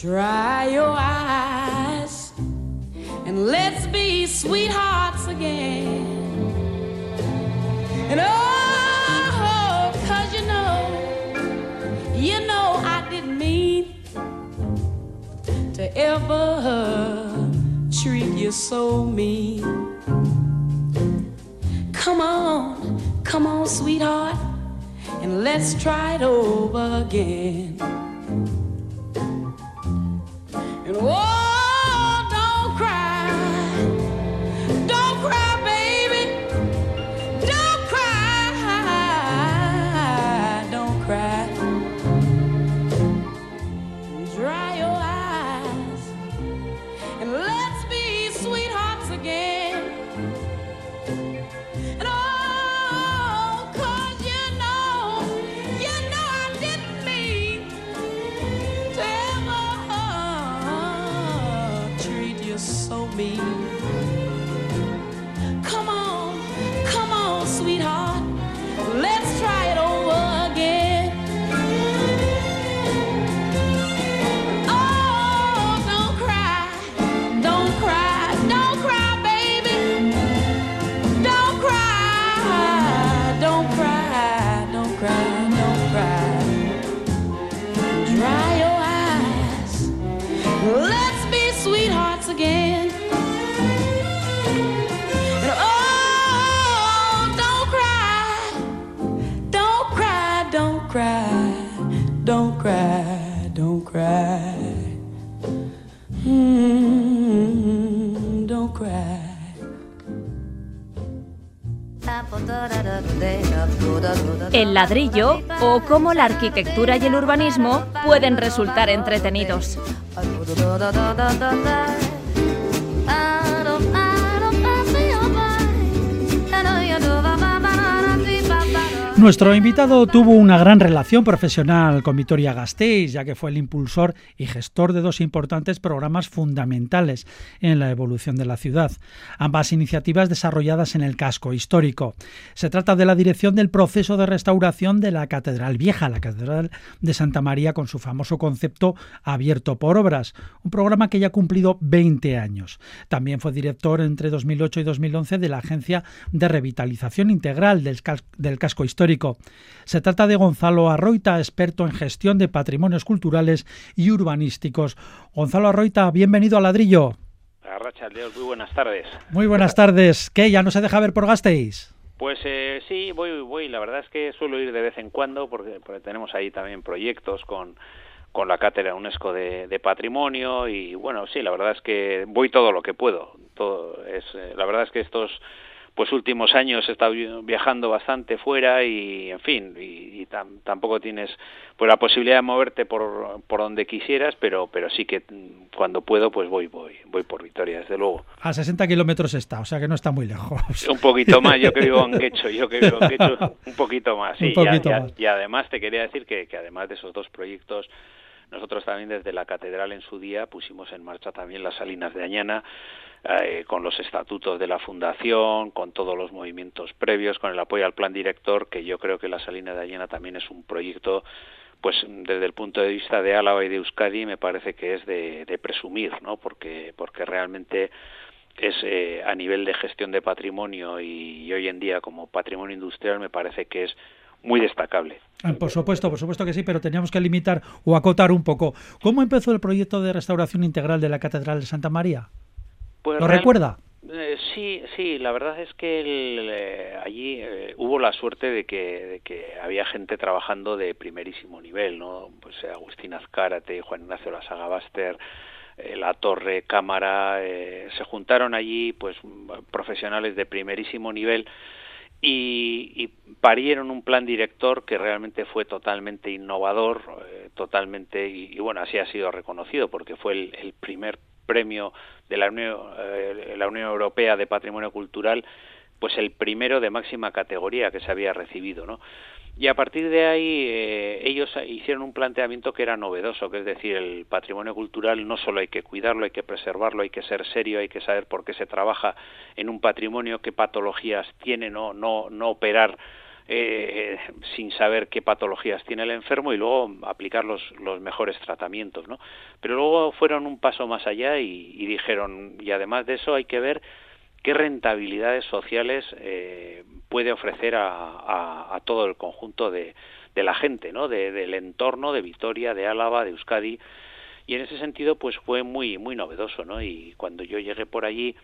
Speaker 5: Dry your eyes and let's be sweethearts again. And oh, cause you know, you know I didn't mean to ever treat you so mean. Come on, come on, sweetheart, and let's try it over again. And
Speaker 1: whoa! Ladrillo o cómo la arquitectura y el urbanismo pueden resultar entretenidos.
Speaker 2: Nuestro invitado tuvo una gran relación profesional con Vitoria Gasteiz, ya que fue el impulsor y gestor de dos importantes programas fundamentales en la evolución de la ciudad, ambas iniciativas desarrolladas en el casco histórico. Se trata de la dirección del proceso de restauración de la Catedral Vieja, la Catedral de Santa María, con su famoso concepto abierto por obras, un programa que ya ha cumplido 20 años. También fue director entre 2008 y 2011 de la Agencia de Revitalización Integral del, del Casco Histórico se trata de Gonzalo Arroita, experto en gestión de patrimonios culturales y urbanísticos. Gonzalo Arroita, bienvenido a Ladrillo.
Speaker 6: muy buenas tardes.
Speaker 2: Muy buenas tardes. ¿Qué? ¿Ya no se deja ver por Gasteiz?
Speaker 6: Pues eh, sí, voy, voy. La verdad es que suelo ir de vez en cuando porque, tenemos ahí también proyectos con, con la cátedra UNESCO de, de, patrimonio y bueno, sí, la verdad es que voy todo lo que puedo. Todo es, eh, la verdad es que estos pues últimos años he estado viajando bastante fuera y en fin y, tampoco tienes pues la posibilidad de moverte por, por donde quisieras pero pero sí que cuando puedo pues voy voy voy por Vitoria desde luego.
Speaker 2: A 60 kilómetros está o sea que no está muy lejos.
Speaker 6: Un poquito más yo que vivo en Quecho yo que vivo en Quecho un poquito más sí y además te quería decir que, que además de esos dos proyectos nosotros también desde la catedral en su día pusimos en marcha también las Salinas de Añana eh, con los estatutos de la fundación, con todos los movimientos previos, con el apoyo al plan director, que yo creo que la Salina de Allena también es un proyecto pues desde el punto de vista de Álava y de Euskadi me parece que es de, presumir, ¿no? Porque porque realmente es eh, a nivel de gestión de patrimonio y, hoy en día como patrimonio industrial me parece que es muy destacable.
Speaker 2: Ah, por supuesto, por supuesto que sí, pero teníamos que limitar o acotar un poco. ¿Cómo empezó el proyecto de restauración integral de la Catedral de Santa María? Pues ¿Lo recuerda?
Speaker 6: Eh, sí, sí, la verdad es que eh, allí eh, hubo la suerte de que, de que había gente trabajando de primerísimo nivel, ¿no? Pues Agustín Azcárate, Juan Ignacio Lasagabaster, La Torre, Cámara, se juntaron allí pues profesionales de primerísimo nivel y, y, parieron un plan director que realmente fue totalmente innovador, totalmente, y, bueno, así ha sido reconocido porque fue el, el primer premio de la Unión, eh, la Unión Europea de Patrimonio Cultural, pues el primero de máxima categoría que se había recibido, ¿no? Y a partir de ahí eh, ellos hicieron un planteamiento que era novedoso, que es decir, el patrimonio cultural no solo hay que cuidarlo, hay que preservarlo, hay que ser serio, hay que saber por qué se trabaja en un patrimonio, qué patologías tiene, no, no, no operar eh, sin saber qué patologías tiene el enfermo y luego aplicar los, los mejores tratamientos, ¿no? Pero luego fueron un paso más allá y, dijeron, y además de eso hay que ver qué rentabilidades sociales eh, puede ofrecer a, todo el conjunto de, de la gente, ¿no? De, del entorno de Vitoria, de Álava, de Euskadi, y en ese sentido pues fue muy muy novedoso, ¿no? Y cuando yo llegué por allí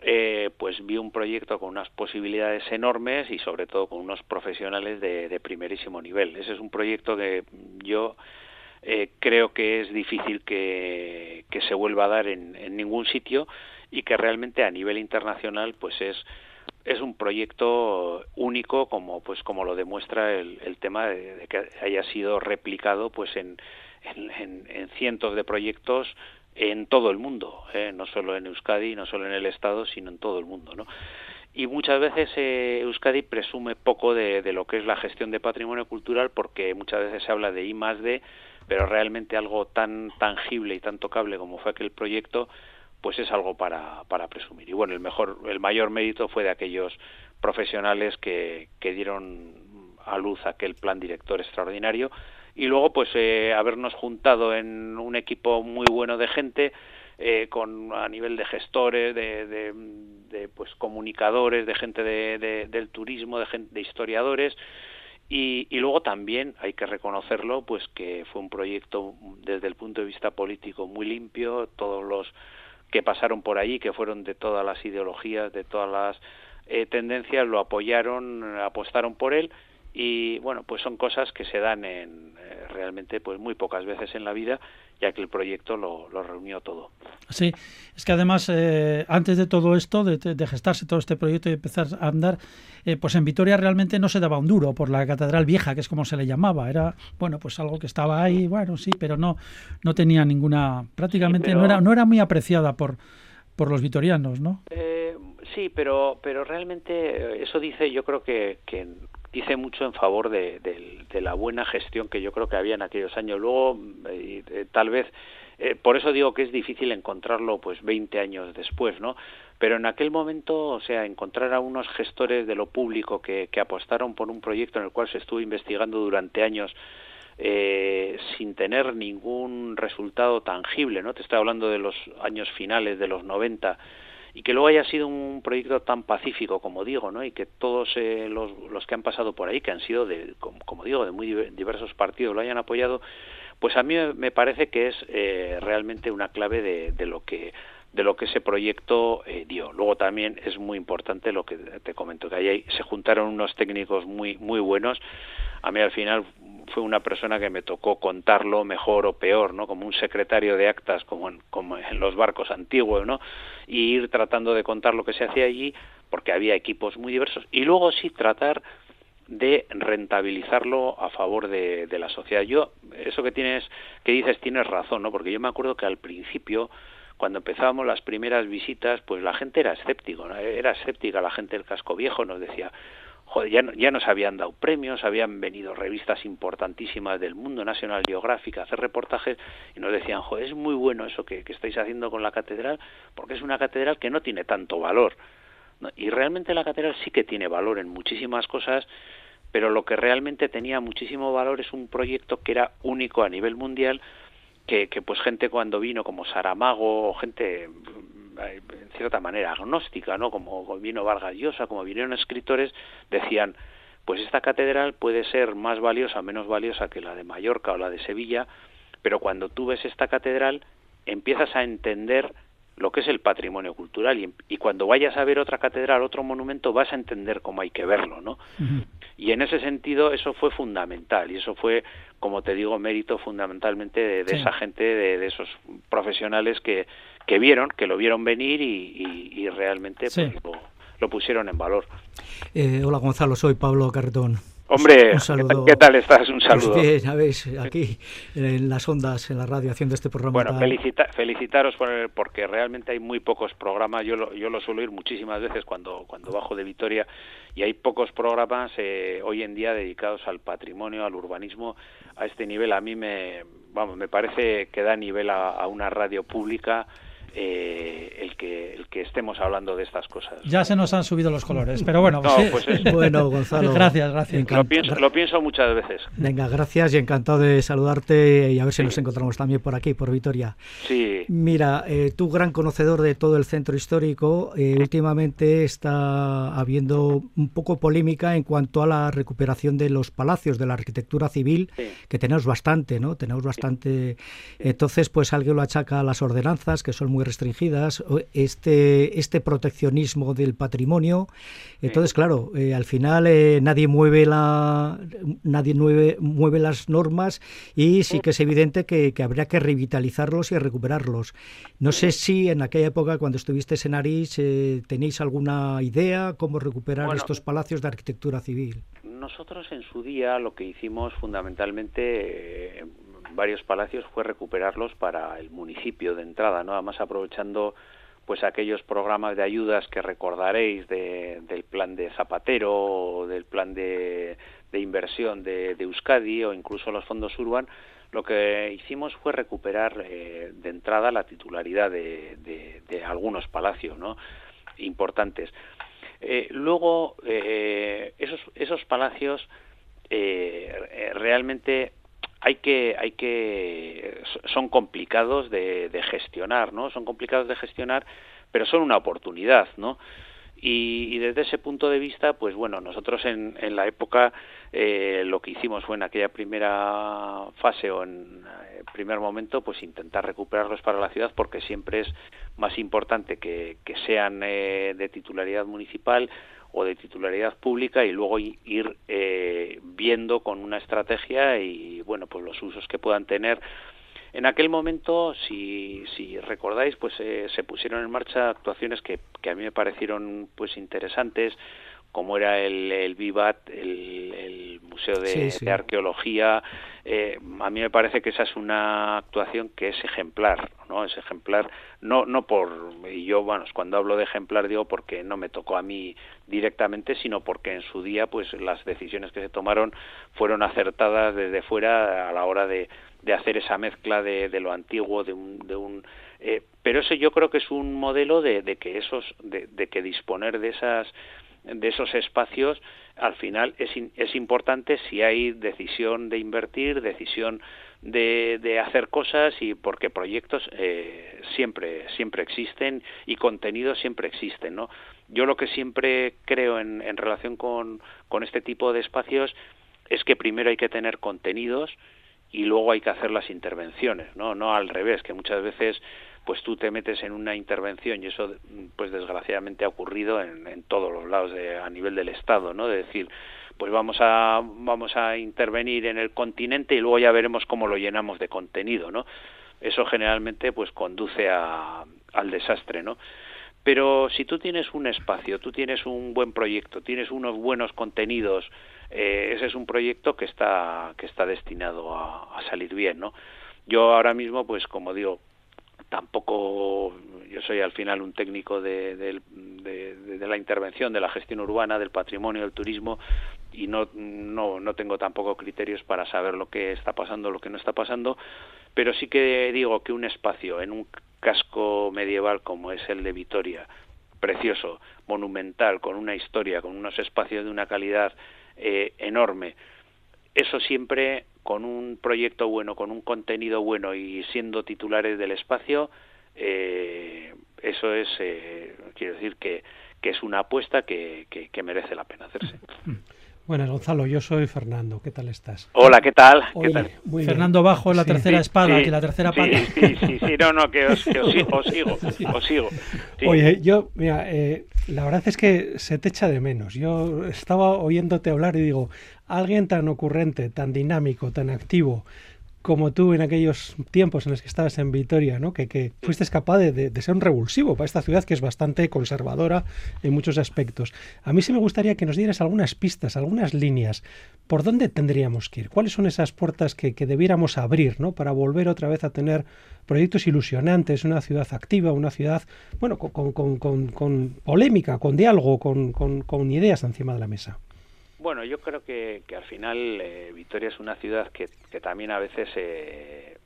Speaker 6: eh, pues vi un proyecto con unas posibilidades enormes y sobre todo con unos profesionales de, primerísimo nivel. Ese es un proyecto que yo eh, creo que es difícil que, se vuelva a dar en, ningún sitio y que realmente a nivel internacional pues es es un proyecto único como pues como lo demuestra el, tema de, que haya sido replicado pues en, en cientos de proyectos en todo el mundo, ¿eh? no solo en Euskadi, no solo en el Estado, sino en todo el mundo. ¿no? Y muchas veces eh, Euskadi presume poco de, lo que es la gestión de patrimonio cultural porque muchas veces se habla de I más D, pero realmente algo tan tangible y tan tocable como fue aquel proyecto, pues es algo para, para presumir. Y bueno, el mejor, el mayor mérito fue de aquellos profesionales que, que dieron a luz aquel plan director extraordinario. Y luego pues eh, habernos juntado en un equipo muy bueno de gente eh, con a nivel de gestores de, de, pues comunicadores de gente de, del turismo de gente de historiadores. Y, y, luego también hay que reconocerlo pues que fue un proyecto desde el punto de vista político muy limpio. Todos los que pasaron por allí que fueron de todas las ideologías de todas las eh, tendencias lo apoyaron apostaron por él y bueno pues son cosas que se dan en eh, realmente pues muy pocas veces en la vida ya que el proyecto lo, reunió todo.
Speaker 2: Sí, es que además, eh, antes de todo esto, de, gestarse todo este proyecto y empezar a andar, eh, pues en Vitoria realmente no se daba un duro por la Catedral Vieja, que es como se le llamaba. Era, bueno, pues algo que estaba ahí, bueno, sí, pero no, no tenía ninguna, prácticamente no, era, no era muy apreciada por, por los vitorianos, ¿no?
Speaker 6: Eh, sí, pero, pero realmente eso dice, yo creo que, que dice mucho en favor de, la buena gestión que yo creo que había en aquellos años. Luego, eh, eh, tal vez, eh, por eso digo que es difícil encontrarlo pues 20 años después, ¿no? Pero en aquel momento, o sea, encontrar a unos gestores de lo público que, apostaron por un proyecto en el cual se estuvo investigando durante años sin tener ningún resultado tangible, ¿no? Te estoy hablando de los años finales de los 90 y que luego haya sido un proyecto tan pacífico como digo, ¿no? Y que todos eh, los, los, que han pasado por ahí, que han sido de, como, digo, de muy diversos partidos, lo hayan apoyado, pues a mí me parece que es eh, realmente una clave de, de, lo que de lo que ese proyecto eh, dio. Luego también es muy importante lo que te comento, que ahí se juntaron unos técnicos muy muy buenos. A mí al final fue una persona que me tocó contarlo mejor o peor, ¿no? Como un secretario de actas, como en, como en los barcos antiguos, ¿no? Y ir tratando de contar lo que se hacía allí, porque había equipos muy diversos. Y luego sí tratar de rentabilizarlo a favor de, la sociedad. Yo, eso que tienes, que dices, tienes razón, ¿no? Porque yo me acuerdo que al principio, cuando empezábamos las primeras visitas, pues la gente era escéptico, ¿no? era escéptica la gente del casco viejo, nos decía, joder, ya, ya nos habían dado premios, habían venido revistas importantísimas del mundo, National Geographic, a hacer reportajes y nos decían, joder, es muy bueno eso que, estáis haciendo con la catedral, porque es una catedral que no tiene tanto valor. Y realmente la catedral sí que tiene valor en muchísimas cosas, pero lo que realmente tenía muchísimo valor es un proyecto que era único a nivel mundial, que, que pues gente cuando vino como Saramago, gente en cierta manera agnóstica, ¿no? Como vino Vargas Llosa, como vinieron escritores, decían, pues esta catedral puede ser más valiosa, menos valiosa que la de Mallorca o la de Sevilla, pero cuando tú ves esta catedral empiezas a entender lo que es el patrimonio cultural y, y, cuando vayas a ver otra catedral, otro monumento, vas a entender cómo hay que verlo, ¿no? Y en ese sentido eso fue fundamental y eso fue, como te digo, mérito fundamentalmente de, esa gente, de, esos profesionales que, que vieron, que lo vieron venir y, realmente pues, lo, pusieron en valor.
Speaker 3: Eh, hola Gonzalo, soy Pablo Carretón.
Speaker 6: Hombre, ¿qué tal estás? Un saludo.
Speaker 3: Pues bien, aquí en las ondas, en la radio, haciendo este programa.
Speaker 6: Bueno, felicitaros por porque realmente hay muy pocos programas. Yo lo, yo lo suelo ir muchísimas veces cuando, cuando bajo de Vitoria y hay pocos programas eh, hoy en día dedicados al patrimonio, al urbanismo a este nivel. A mí me, vamos, me parece que da nivel a una radio pública eh, el que el que estemos hablando de estas cosas.
Speaker 2: Ya se nos han subido los colores, pero bueno,
Speaker 6: pues
Speaker 3: bueno Gonzalo,
Speaker 2: gracias, gracias.
Speaker 6: Lo pienso, muchas veces.
Speaker 3: Venga, gracias y encantado de saludarte y a ver si nos encontramos también por aquí, por Vitoria.
Speaker 6: Sí.
Speaker 3: Mira, eh, tú gran conocedor de todo el centro histórico, eh, últimamente está habiendo un poco polémica en cuanto a la recuperación de los palacios de la arquitectura civil, que tenemos bastante, ¿no? Tenemos bastante. Entonces, pues alguien lo achaca a las ordenanzas que son muy restringidas, este, este proteccionismo del patrimonio. Entonces, claro, eh, al final eh, nadie mueve la nadie mueve, mueve las normas y sí que es evidente que, habría que revitalizarlos y recuperarlos. No sé si en aquella época, cuando estuviste en Arís, eh, tenéis alguna idea cómo recuperar estos palacios de arquitectura civil.
Speaker 6: Nosotros en su día lo que hicimos fundamentalmente varios palacios fue recuperarlos para el municipio de entrada, ¿no? Además aprovechando pues aquellos programas de ayudas que recordaréis del plan de Zapatero del plan de, inversión de, Euskadi o incluso los fondos Urban, lo que hicimos fue recuperar eh, de entrada la titularidad de, algunos palacios ¿no? importantes. Eh, luego, eh, esos, esos palacios realmente hay que hay que son complicados de, gestionar no son complicados de gestionar pero son una oportunidad no y, desde ese punto de vista pues bueno nosotros en, en la época eh, lo que hicimos fue en aquella primera fase o en eh, primer momento pues intentar recuperarlos para la ciudad porque siempre es más importante que, que sean eh, de titularidad municipal o de titularidad pública y luego ir eh, viendo con una estrategia y bueno pues los usos que puedan tener. En aquel momento, si, si recordáis, pues eh, se pusieron en marcha actuaciones que, que, a mí me parecieron pues interesantes, como era el, el Vivat, el, Museo de, Arqueología. Eh, a mí me parece que esa es una actuación que es ejemplar, ¿no? Es ejemplar, no, no por, y yo, bueno, cuando hablo de ejemplar digo porque no me tocó a mí directamente, sino porque en su día, pues las decisiones que se tomaron fueron acertadas desde fuera a la hora de, de hacer esa mezcla de, de lo antiguo, de un, de un eh, pero ese yo creo que es un modelo de, de que esos, de, de que disponer de esas de esos espacios al final es, es importante si hay decisión de invertir, decisión de, de hacer cosas y porque proyectos eh, siempre siempre existen y contenidos siempre existen, ¿no? Yo lo que siempre creo en, en relación con, con este tipo de espacios es que primero hay que tener contenidos y luego hay que hacer las intervenciones, ¿no? No al revés, que muchas veces pues tú te metes en una intervención y eso pues desgraciadamente ha ocurrido en, en todos los lados de, a nivel del Estado, ¿no? De decir, pues vamos a vamos a intervenir en el continente y luego ya veremos cómo lo llenamos de contenido, ¿no? Eso generalmente pues conduce a, al desastre, ¿no? Pero si tú tienes un espacio, tú tienes un buen proyecto, tienes unos buenos contenidos, eh, ese es un proyecto que está que está destinado a, a salir bien, ¿no? Yo ahora mismo, pues como digo, tampoco yo soy al final un técnico de, de, de, la intervención, de la gestión urbana, del patrimonio, del turismo y no, no, no tengo tampoco criterios para saber lo que está pasando, lo que no está pasando, pero sí que digo que un espacio en un casco medieval como es el de Vitoria, precioso, monumental, con una historia, con unos espacios de una calidad eh, enorme, eso siempre con un proyecto bueno, con un contenido bueno y siendo titulares del espacio, eh, eso es, eh, quiero decir que, que, es una apuesta que, que, que merece la pena hacerse.
Speaker 4: Buenas, Gonzalo, yo soy Fernando. ¿Qué tal estás?
Speaker 6: Hola, ¿qué tal? ¿Qué
Speaker 2: tal? Fernando Bajo, la tercera espada, que la tercera pata.
Speaker 6: Sí, sí, sí, no, no, que os, que os, os sigo, os sigo.
Speaker 4: Oye, yo, mira, eh, la verdad es que se te echa de menos. Yo estaba oyéndote hablar y digo, alguien tan ocurrente, tan dinámico, tan activo, como tú en aquellos tiempos en los que estabas en Vitoria, ¿no? que, que fuiste capaz de, ser un revulsivo para esta ciudad que es bastante conservadora en muchos aspectos. A mí sí me gustaría que nos dieras algunas pistas, algunas líneas. ¿Por dónde tendríamos que ir? ¿Cuáles son esas puertas que, debiéramos abrir ¿no? para volver otra vez a tener proyectos ilusionantes, una ciudad activa, una ciudad bueno, con polémica, con diálogo, con ideas encima de la mesa?
Speaker 6: Bueno, yo creo que, que al final eh, Vitoria es una ciudad que, que también a veces, eh,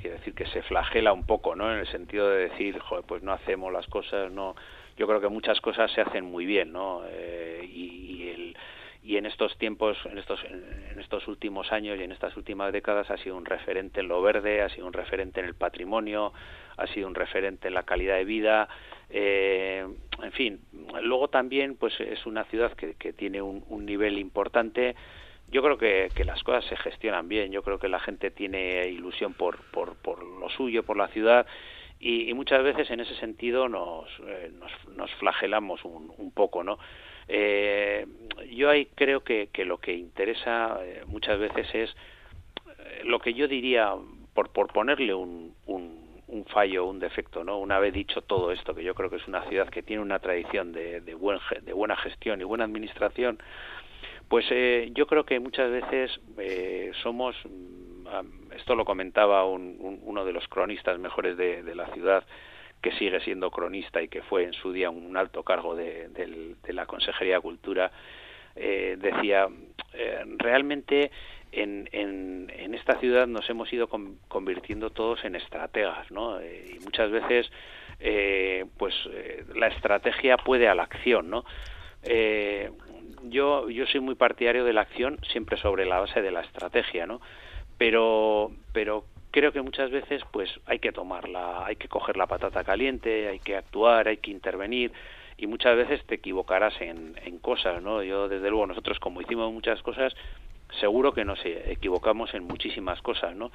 Speaker 6: quiero decir, que se flagela un poco, ¿no? En el sentido de decir, joder, pues no hacemos las cosas, no. Yo creo que muchas cosas se hacen muy bien, ¿no? Eh, y, y, el, y en estos tiempos, en estos, en estos últimos años y en estas últimas décadas ha sido un referente en lo verde, ha sido un referente en el patrimonio, ha sido un referente en la calidad de vida, eh, en fin, luego también pues es una ciudad que, que tiene un, un, nivel importante. Yo creo que, que, las cosas se gestionan bien, yo creo que la gente tiene ilusión por, por, lo suyo, por la ciudad, y, y muchas veces en ese sentido nos, eh, nos, nos flagelamos un, un, poco, ¿no? Eh, yo ahí creo que, que lo que interesa eh, muchas veces es eh, lo que yo diría, por, por ponerle un, un un fallo, un defecto, ¿no? Una vez dicho todo esto, que yo creo que es una ciudad que tiene una tradición de, de, buen, de buena gestión y buena administración, pues eh, yo creo que muchas veces eh, somos, esto lo comentaba un, un, uno de los cronistas mejores de, de, la ciudad, que sigue siendo cronista y que fue en su día un alto cargo de, de, de la Consejería de Cultura, eh, decía, eh, realmente en, en, esta ciudad nos hemos ido con, convirtiendo todos en estrategas, ¿no? Eh, y muchas veces, eh, pues, eh, la estrategia puede a la acción, ¿no? Eh, yo, yo soy muy partidario de la acción siempre sobre la base de la estrategia, ¿no? Pero, pero creo que muchas veces, pues, hay que tomarla, hay que coger la patata caliente, hay que actuar, hay que intervenir, y muchas veces te equivocarás en, en cosas, ¿no? Yo, desde luego, nosotros como hicimos muchas cosas, seguro que nos equivocamos en muchísimas cosas, ¿no?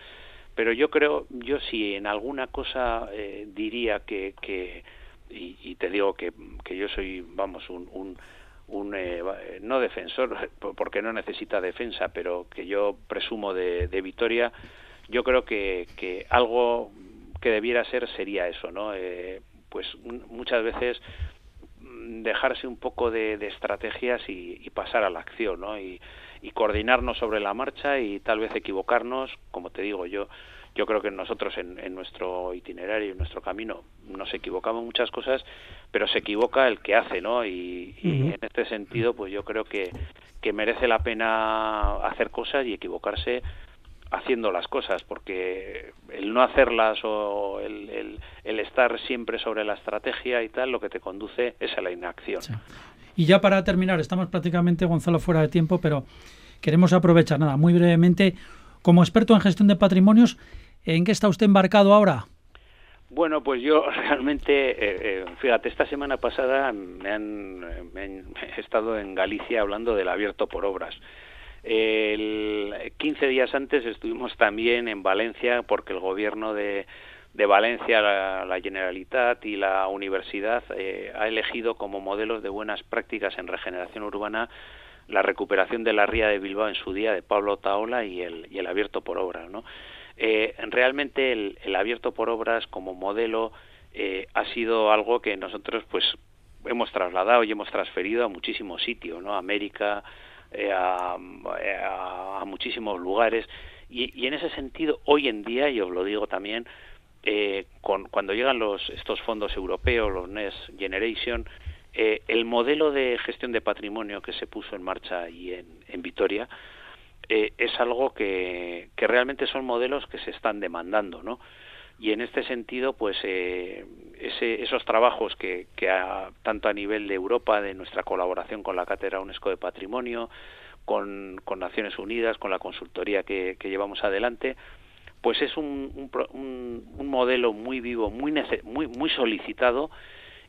Speaker 6: Pero yo creo, yo si en alguna cosa eh, diría que, que y, y, te digo que, que yo soy, vamos, un, un, un eh, no defensor, porque no necesita defensa, pero que yo presumo de, de Vitoria, yo creo que, que algo que debiera ser sería eso, ¿no? pues muchas veces dejarse un poco de, estrategias y, pasar a la acción, ¿no? Y, coordinarnos sobre la marcha y tal vez equivocarnos, como te digo yo, yo creo que nosotros en, nuestro itinerario, en nuestro camino, nos equivocamos muchas cosas, pero se equivoca el que hace, ¿no? Y, en este sentido, pues yo creo que, que merece la pena hacer cosas y equivocarse haciendo las cosas, porque el no hacerlas o el, el, estar siempre sobre la estrategia y tal, lo que te conduce es a la inacción.
Speaker 2: Y ya para terminar, estamos prácticamente, Gonzalo, fuera de tiempo, pero queremos aprovechar, nada, muy brevemente, como experto en gestión de patrimonios, ¿en qué está usted embarcado ahora?
Speaker 6: Bueno, pues yo realmente, eh, eh, fíjate, esta semana pasada me han, me estado en Galicia hablando del abierto por obras. El 15 días antes estuvimos también en Valencia porque el gobierno de, de Valencia, la, Generalitat y la universidad eh, ha elegido como modelos de buenas prácticas en regeneración urbana la recuperación de la ría de Bilbao en su día de Pablo Taola y el, el abierto por obras. ¿no? Eh, realmente el, el, abierto por obras como modelo eh, ha sido algo que nosotros pues hemos trasladado y hemos transferido a muchísimos sitios, ¿no? América, eh, a, a, muchísimos lugares y, y, en ese sentido hoy en día y os lo digo también eh, con, cuando llegan los estos fondos europeos los Next Generation eh, el modelo de gestión de patrimonio que se puso en marcha ahí en, Vitoria eh, es algo que, que realmente son modelos que se están demandando no y en este sentido pues eh, ese, esos trabajos que, que tanto a nivel de Europa de nuestra colaboración con la cátedra UNESCO de Patrimonio con, Naciones Unidas con la consultoría que llevamos adelante pues es un, un, un, modelo muy vivo muy muy muy solicitado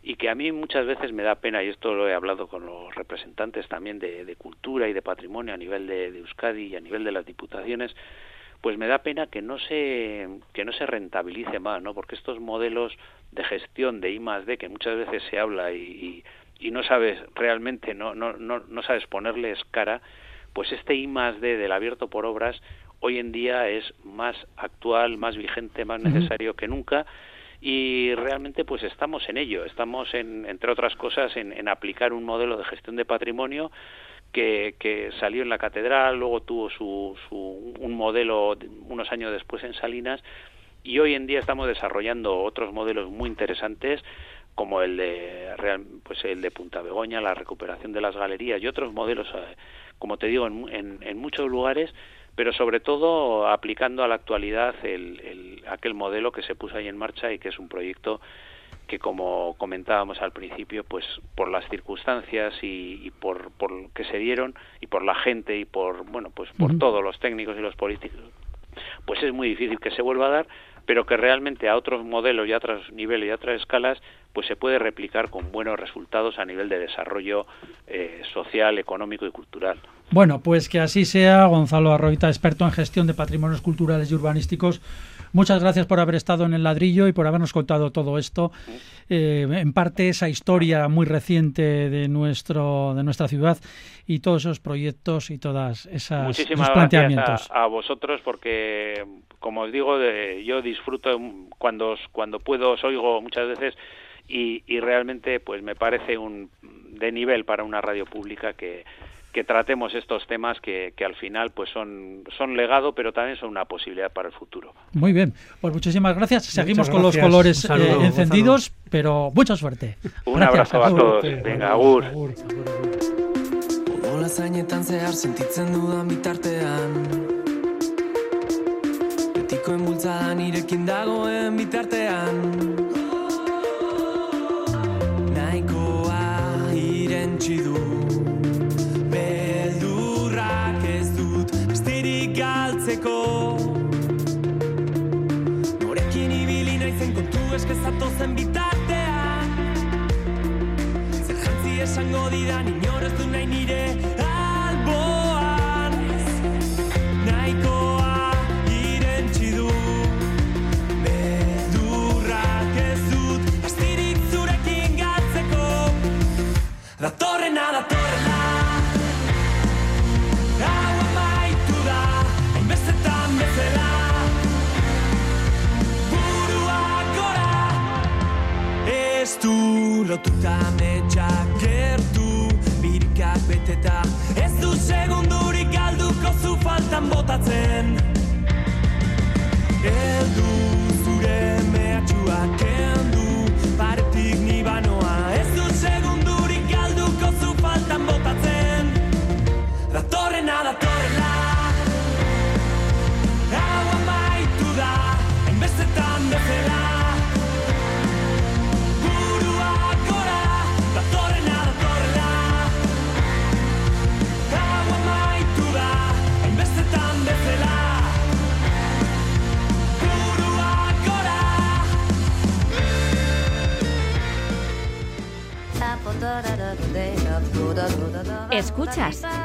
Speaker 6: y que a mí muchas veces me da pena y esto lo he hablado con los representantes también de, de cultura y de patrimonio a nivel de, de Euskadi y a nivel de las diputaciones pues me da pena que no se que no se rentabilice más, ¿no? Porque estos modelos de gestión de I más D que muchas veces se habla y, y, no sabes realmente no, no, no, no sabes ponerles cara, pues este I más D del abierto por obras hoy en día es más actual, más vigente, más necesario que nunca. Y realmente pues estamos en ello, estamos en, entre otras cosas en, en aplicar un modelo de gestión de patrimonio que, que, salió en la catedral, luego tuvo su, su, un modelo unos años después en Salinas y hoy en día estamos desarrollando otros modelos muy interesantes como el de pues el de Punta Begoña, la recuperación de las galerías y otros modelos, eh, como te digo, en, en, en muchos lugares, pero sobre todo aplicando a la actualidad el, el, aquel modelo que se puso ahí en marcha y que es un proyecto que como comentábamos al principio, pues por las circunstancias y, por, por que se dieron y por la gente y por bueno pues por todos los técnicos y los políticos, pues es muy difícil que se vuelva a dar, pero que realmente a otros modelos y a otros niveles y a otras escalas pues se puede replicar con buenos resultados a nivel de desarrollo eh, social, económico y cultural.
Speaker 2: Bueno, pues que así sea, Gonzalo Arroita, experto en gestión de patrimonios culturales y urbanísticos Muchas gracias por haber estado en el ladrillo y por habernos contado todo esto. Eh, en parte esa historia muy reciente de nuestro de nuestra ciudad y todos esos proyectos y todas esas
Speaker 6: Muchísimas
Speaker 2: planteamientos.
Speaker 6: Gracias a, a, vosotros porque como os digo de, yo disfruto cuando cuando puedo os oigo muchas veces y, y realmente pues me parece un de nivel para una radio pública que que tratemos estos temas que, que, al final pues son, son legado, pero también son una posibilidad para el futuro.
Speaker 2: Muy bien, pues muchísimas gracias. Seguimos con los colores saludo, eh, encendidos, Gonzalo. pero mucha suerte.
Speaker 6: Un gracias. abrazo a todos. Venga, agur. agur.
Speaker 7: Ola zainetan zehar sentitzen dudan bitartean Betikoen bultzadan irekin dagoen bitartean Nahikoa irentzi du galtzeko Norekin ibili naizen kontu eskazatu zen bitartean. Zer jantzi esango didan inorez du nahi nire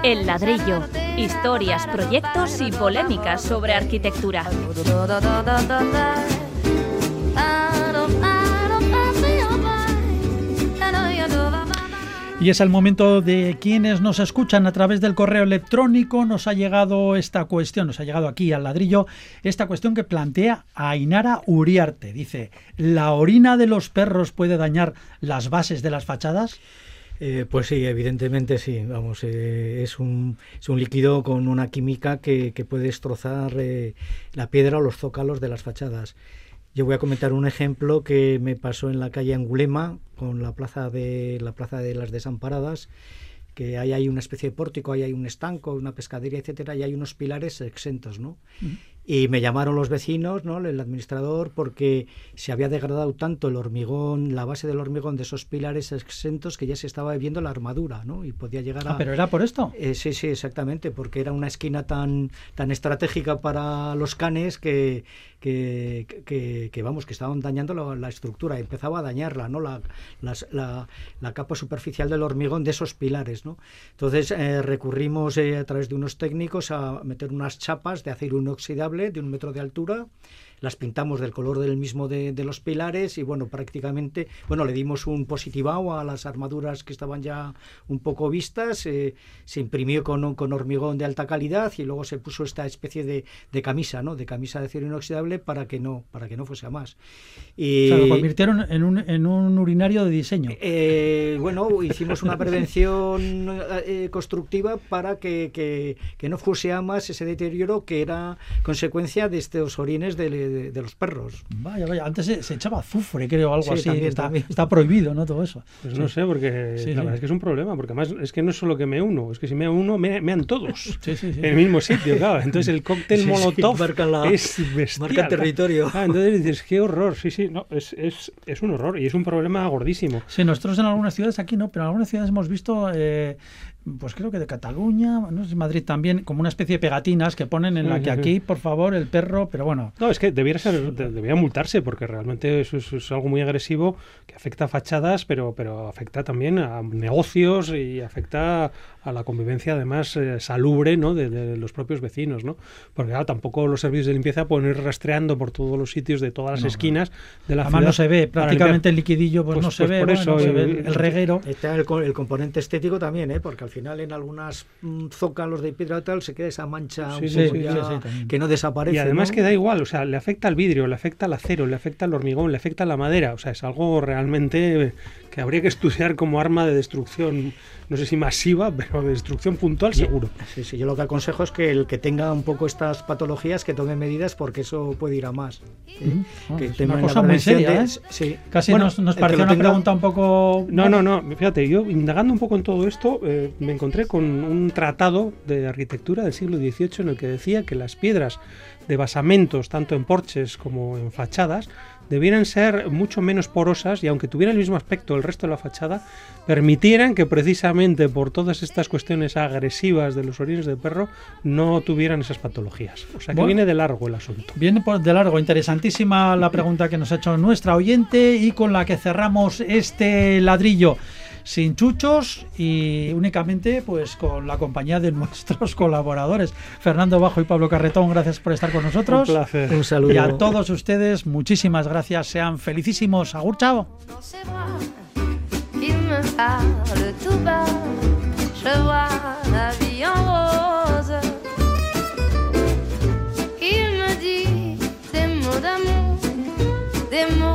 Speaker 1: El Ladrillo, historias, proyectos y polémicas sobre arquitectura.
Speaker 2: Y es el momento de quienes nos escuchan a través del correo electrónico. Nos ha llegado esta cuestión, nos ha llegado aquí al ladrillo, esta cuestión que plantea Ainara Uriarte. Dice, ¿la orina de los perros puede dañar las bases de las fachadas?
Speaker 3: Eh, pues sí, evidentemente sí. Vamos, eh, es, un, es un líquido con una química que, puede destrozar eh, la piedra o los zócalos de las fachadas. Yo voy a comentar un ejemplo que me pasó en la calle Angulema, con la plaza de la plaza de las Desamparadas, que ahí hay una especie de pórtico, ahí hay un estanco, una pescadería, etcétera, y hay unos pilares exentos, ¿no? Y me llamaron los vecinos, ¿no? el administrador, porque se había degradado tanto el hormigón, la base del hormigón de esos pilares exentos que ya se estaba viendo la armadura, ¿no? Y podía llegar a...
Speaker 2: Ah, pero era por esto.
Speaker 3: Eh, sí, sí, exactamente, porque era una esquina tan, tan estratégica para los canes que, que, que, vamos, que estaban dañando la, la, estructura, empezaba a dañarla, ¿no? La, la, capa superficial del hormigón de esos pilares, ¿no? Entonces eh, recurrimos eh, a través de unos técnicos a meter unas chapas de acero inoxidable de un metro de altura las pintamos del color del mismo de, de, los pilares y bueno, prácticamente, bueno, le dimos un positivado a las armaduras que estaban ya un poco vistas, eh, se imprimió con, con, hormigón de alta calidad y luego se puso esta especie de, de, camisa, ¿no? De camisa de acero inoxidable para que no, para que no fuese a más.
Speaker 2: Y, o sea, lo convirtieron en un, en un urinario de diseño.
Speaker 3: Eh, bueno, hicimos una prevención eh, constructiva para que, que, que, no fuese a más ese deterioro que era consecuencia de estos orines de de, de, los perros.
Speaker 2: Vaya, vaya, antes se, se echaba azufre, creo, algo
Speaker 3: sí,
Speaker 2: así.
Speaker 3: También,
Speaker 2: está,
Speaker 3: también.
Speaker 2: está, prohibido, ¿no? Todo eso.
Speaker 4: Pues sí. no sé, porque sí, la verdad es que es un problema, porque además es que no es solo que me uno, es que si me uno, me, mean todos en el mismo sitio, claro. Entonces el cóctel molotov
Speaker 3: la,
Speaker 4: es bestial.
Speaker 3: Marca territorio.
Speaker 4: Ah, entonces dices, qué horror, sí, sí, no, es, es, es, un horror y es un problema gordísimo.
Speaker 2: Sí, nosotros en algunas ciudades, aquí no, pero en algunas ciudades hemos visto eh, pues creo que de Cataluña, no sé Madrid también, como una especie de pegatinas que ponen en la que aquí, por favor, el perro, pero bueno.
Speaker 4: No, es que debiera ser, multarse, porque realmente eso es, es, algo muy agresivo que afecta a fachadas, pero, pero afecta también a negocios y afecta a la convivencia además eh, salubre ¿no? De, de, los propios vecinos, ¿no? Porque claro, tampoco los servicios de limpieza pueden ir rastreando por todos los sitios de todas las no, esquinas de la
Speaker 2: Además
Speaker 4: ciudad.
Speaker 2: no se ve, prácticamente el liquidillo pues, pues no se
Speaker 4: pues
Speaker 2: ve,
Speaker 4: por eso,
Speaker 2: no se
Speaker 4: el,
Speaker 2: ve el, el reguero.
Speaker 3: Está el, el, componente estético también, ¿eh? porque al final en algunas mm, zócalos de piedra tal se queda esa mancha
Speaker 4: sí,
Speaker 3: ya que no desaparece.
Speaker 4: Y además
Speaker 3: ¿no?
Speaker 4: que da igual, o sea, le afecta al vidrio, le afecta al acero, le afecta al hormigón, le afecta a la madera, o sea, es algo realmente que habría que estudiar como arma de destrucción, no sé si masiva, pero de destrucción puntual seguro.
Speaker 3: Sí, sí, yo lo que aconsejo es que el que tenga un poco estas patologías que tome medidas porque eso puede ir a más.
Speaker 2: ¿sí? Uh, que es una cosa muy seria, de... ¿eh?
Speaker 3: Sí.
Speaker 2: Casi bueno, nos, nos pareció una tenga... pregunta un poco...
Speaker 4: No, no, no, fíjate, yo indagando un poco en todo esto, eh, me encontré con un tratado de arquitectura del siglo XVIII en el que decía que las piedras de basamentos, tanto en porches como en fachadas, debieran ser mucho menos porosas y aunque tuvieran el mismo aspecto el resto de la fachada, permitieran que precisamente por todas estas cuestiones agresivas de los orines de perro no tuvieran esas patologías. O sea que bueno, viene de largo el asunto.
Speaker 2: Viene de largo, interesantísima la pregunta que nos ha hecho nuestra oyente y con la que cerramos este ladrillo sin chuchos y únicamente pues con la compañía de nuestros colaboradores. Fernando Bajo y Pablo Carretón gracias por estar con nosotros.
Speaker 4: Un placer.
Speaker 3: Un saludo.
Speaker 2: Y a todos ustedes muchísimas gracias. Sean felicísimos. Agur chao.
Speaker 8: Des mots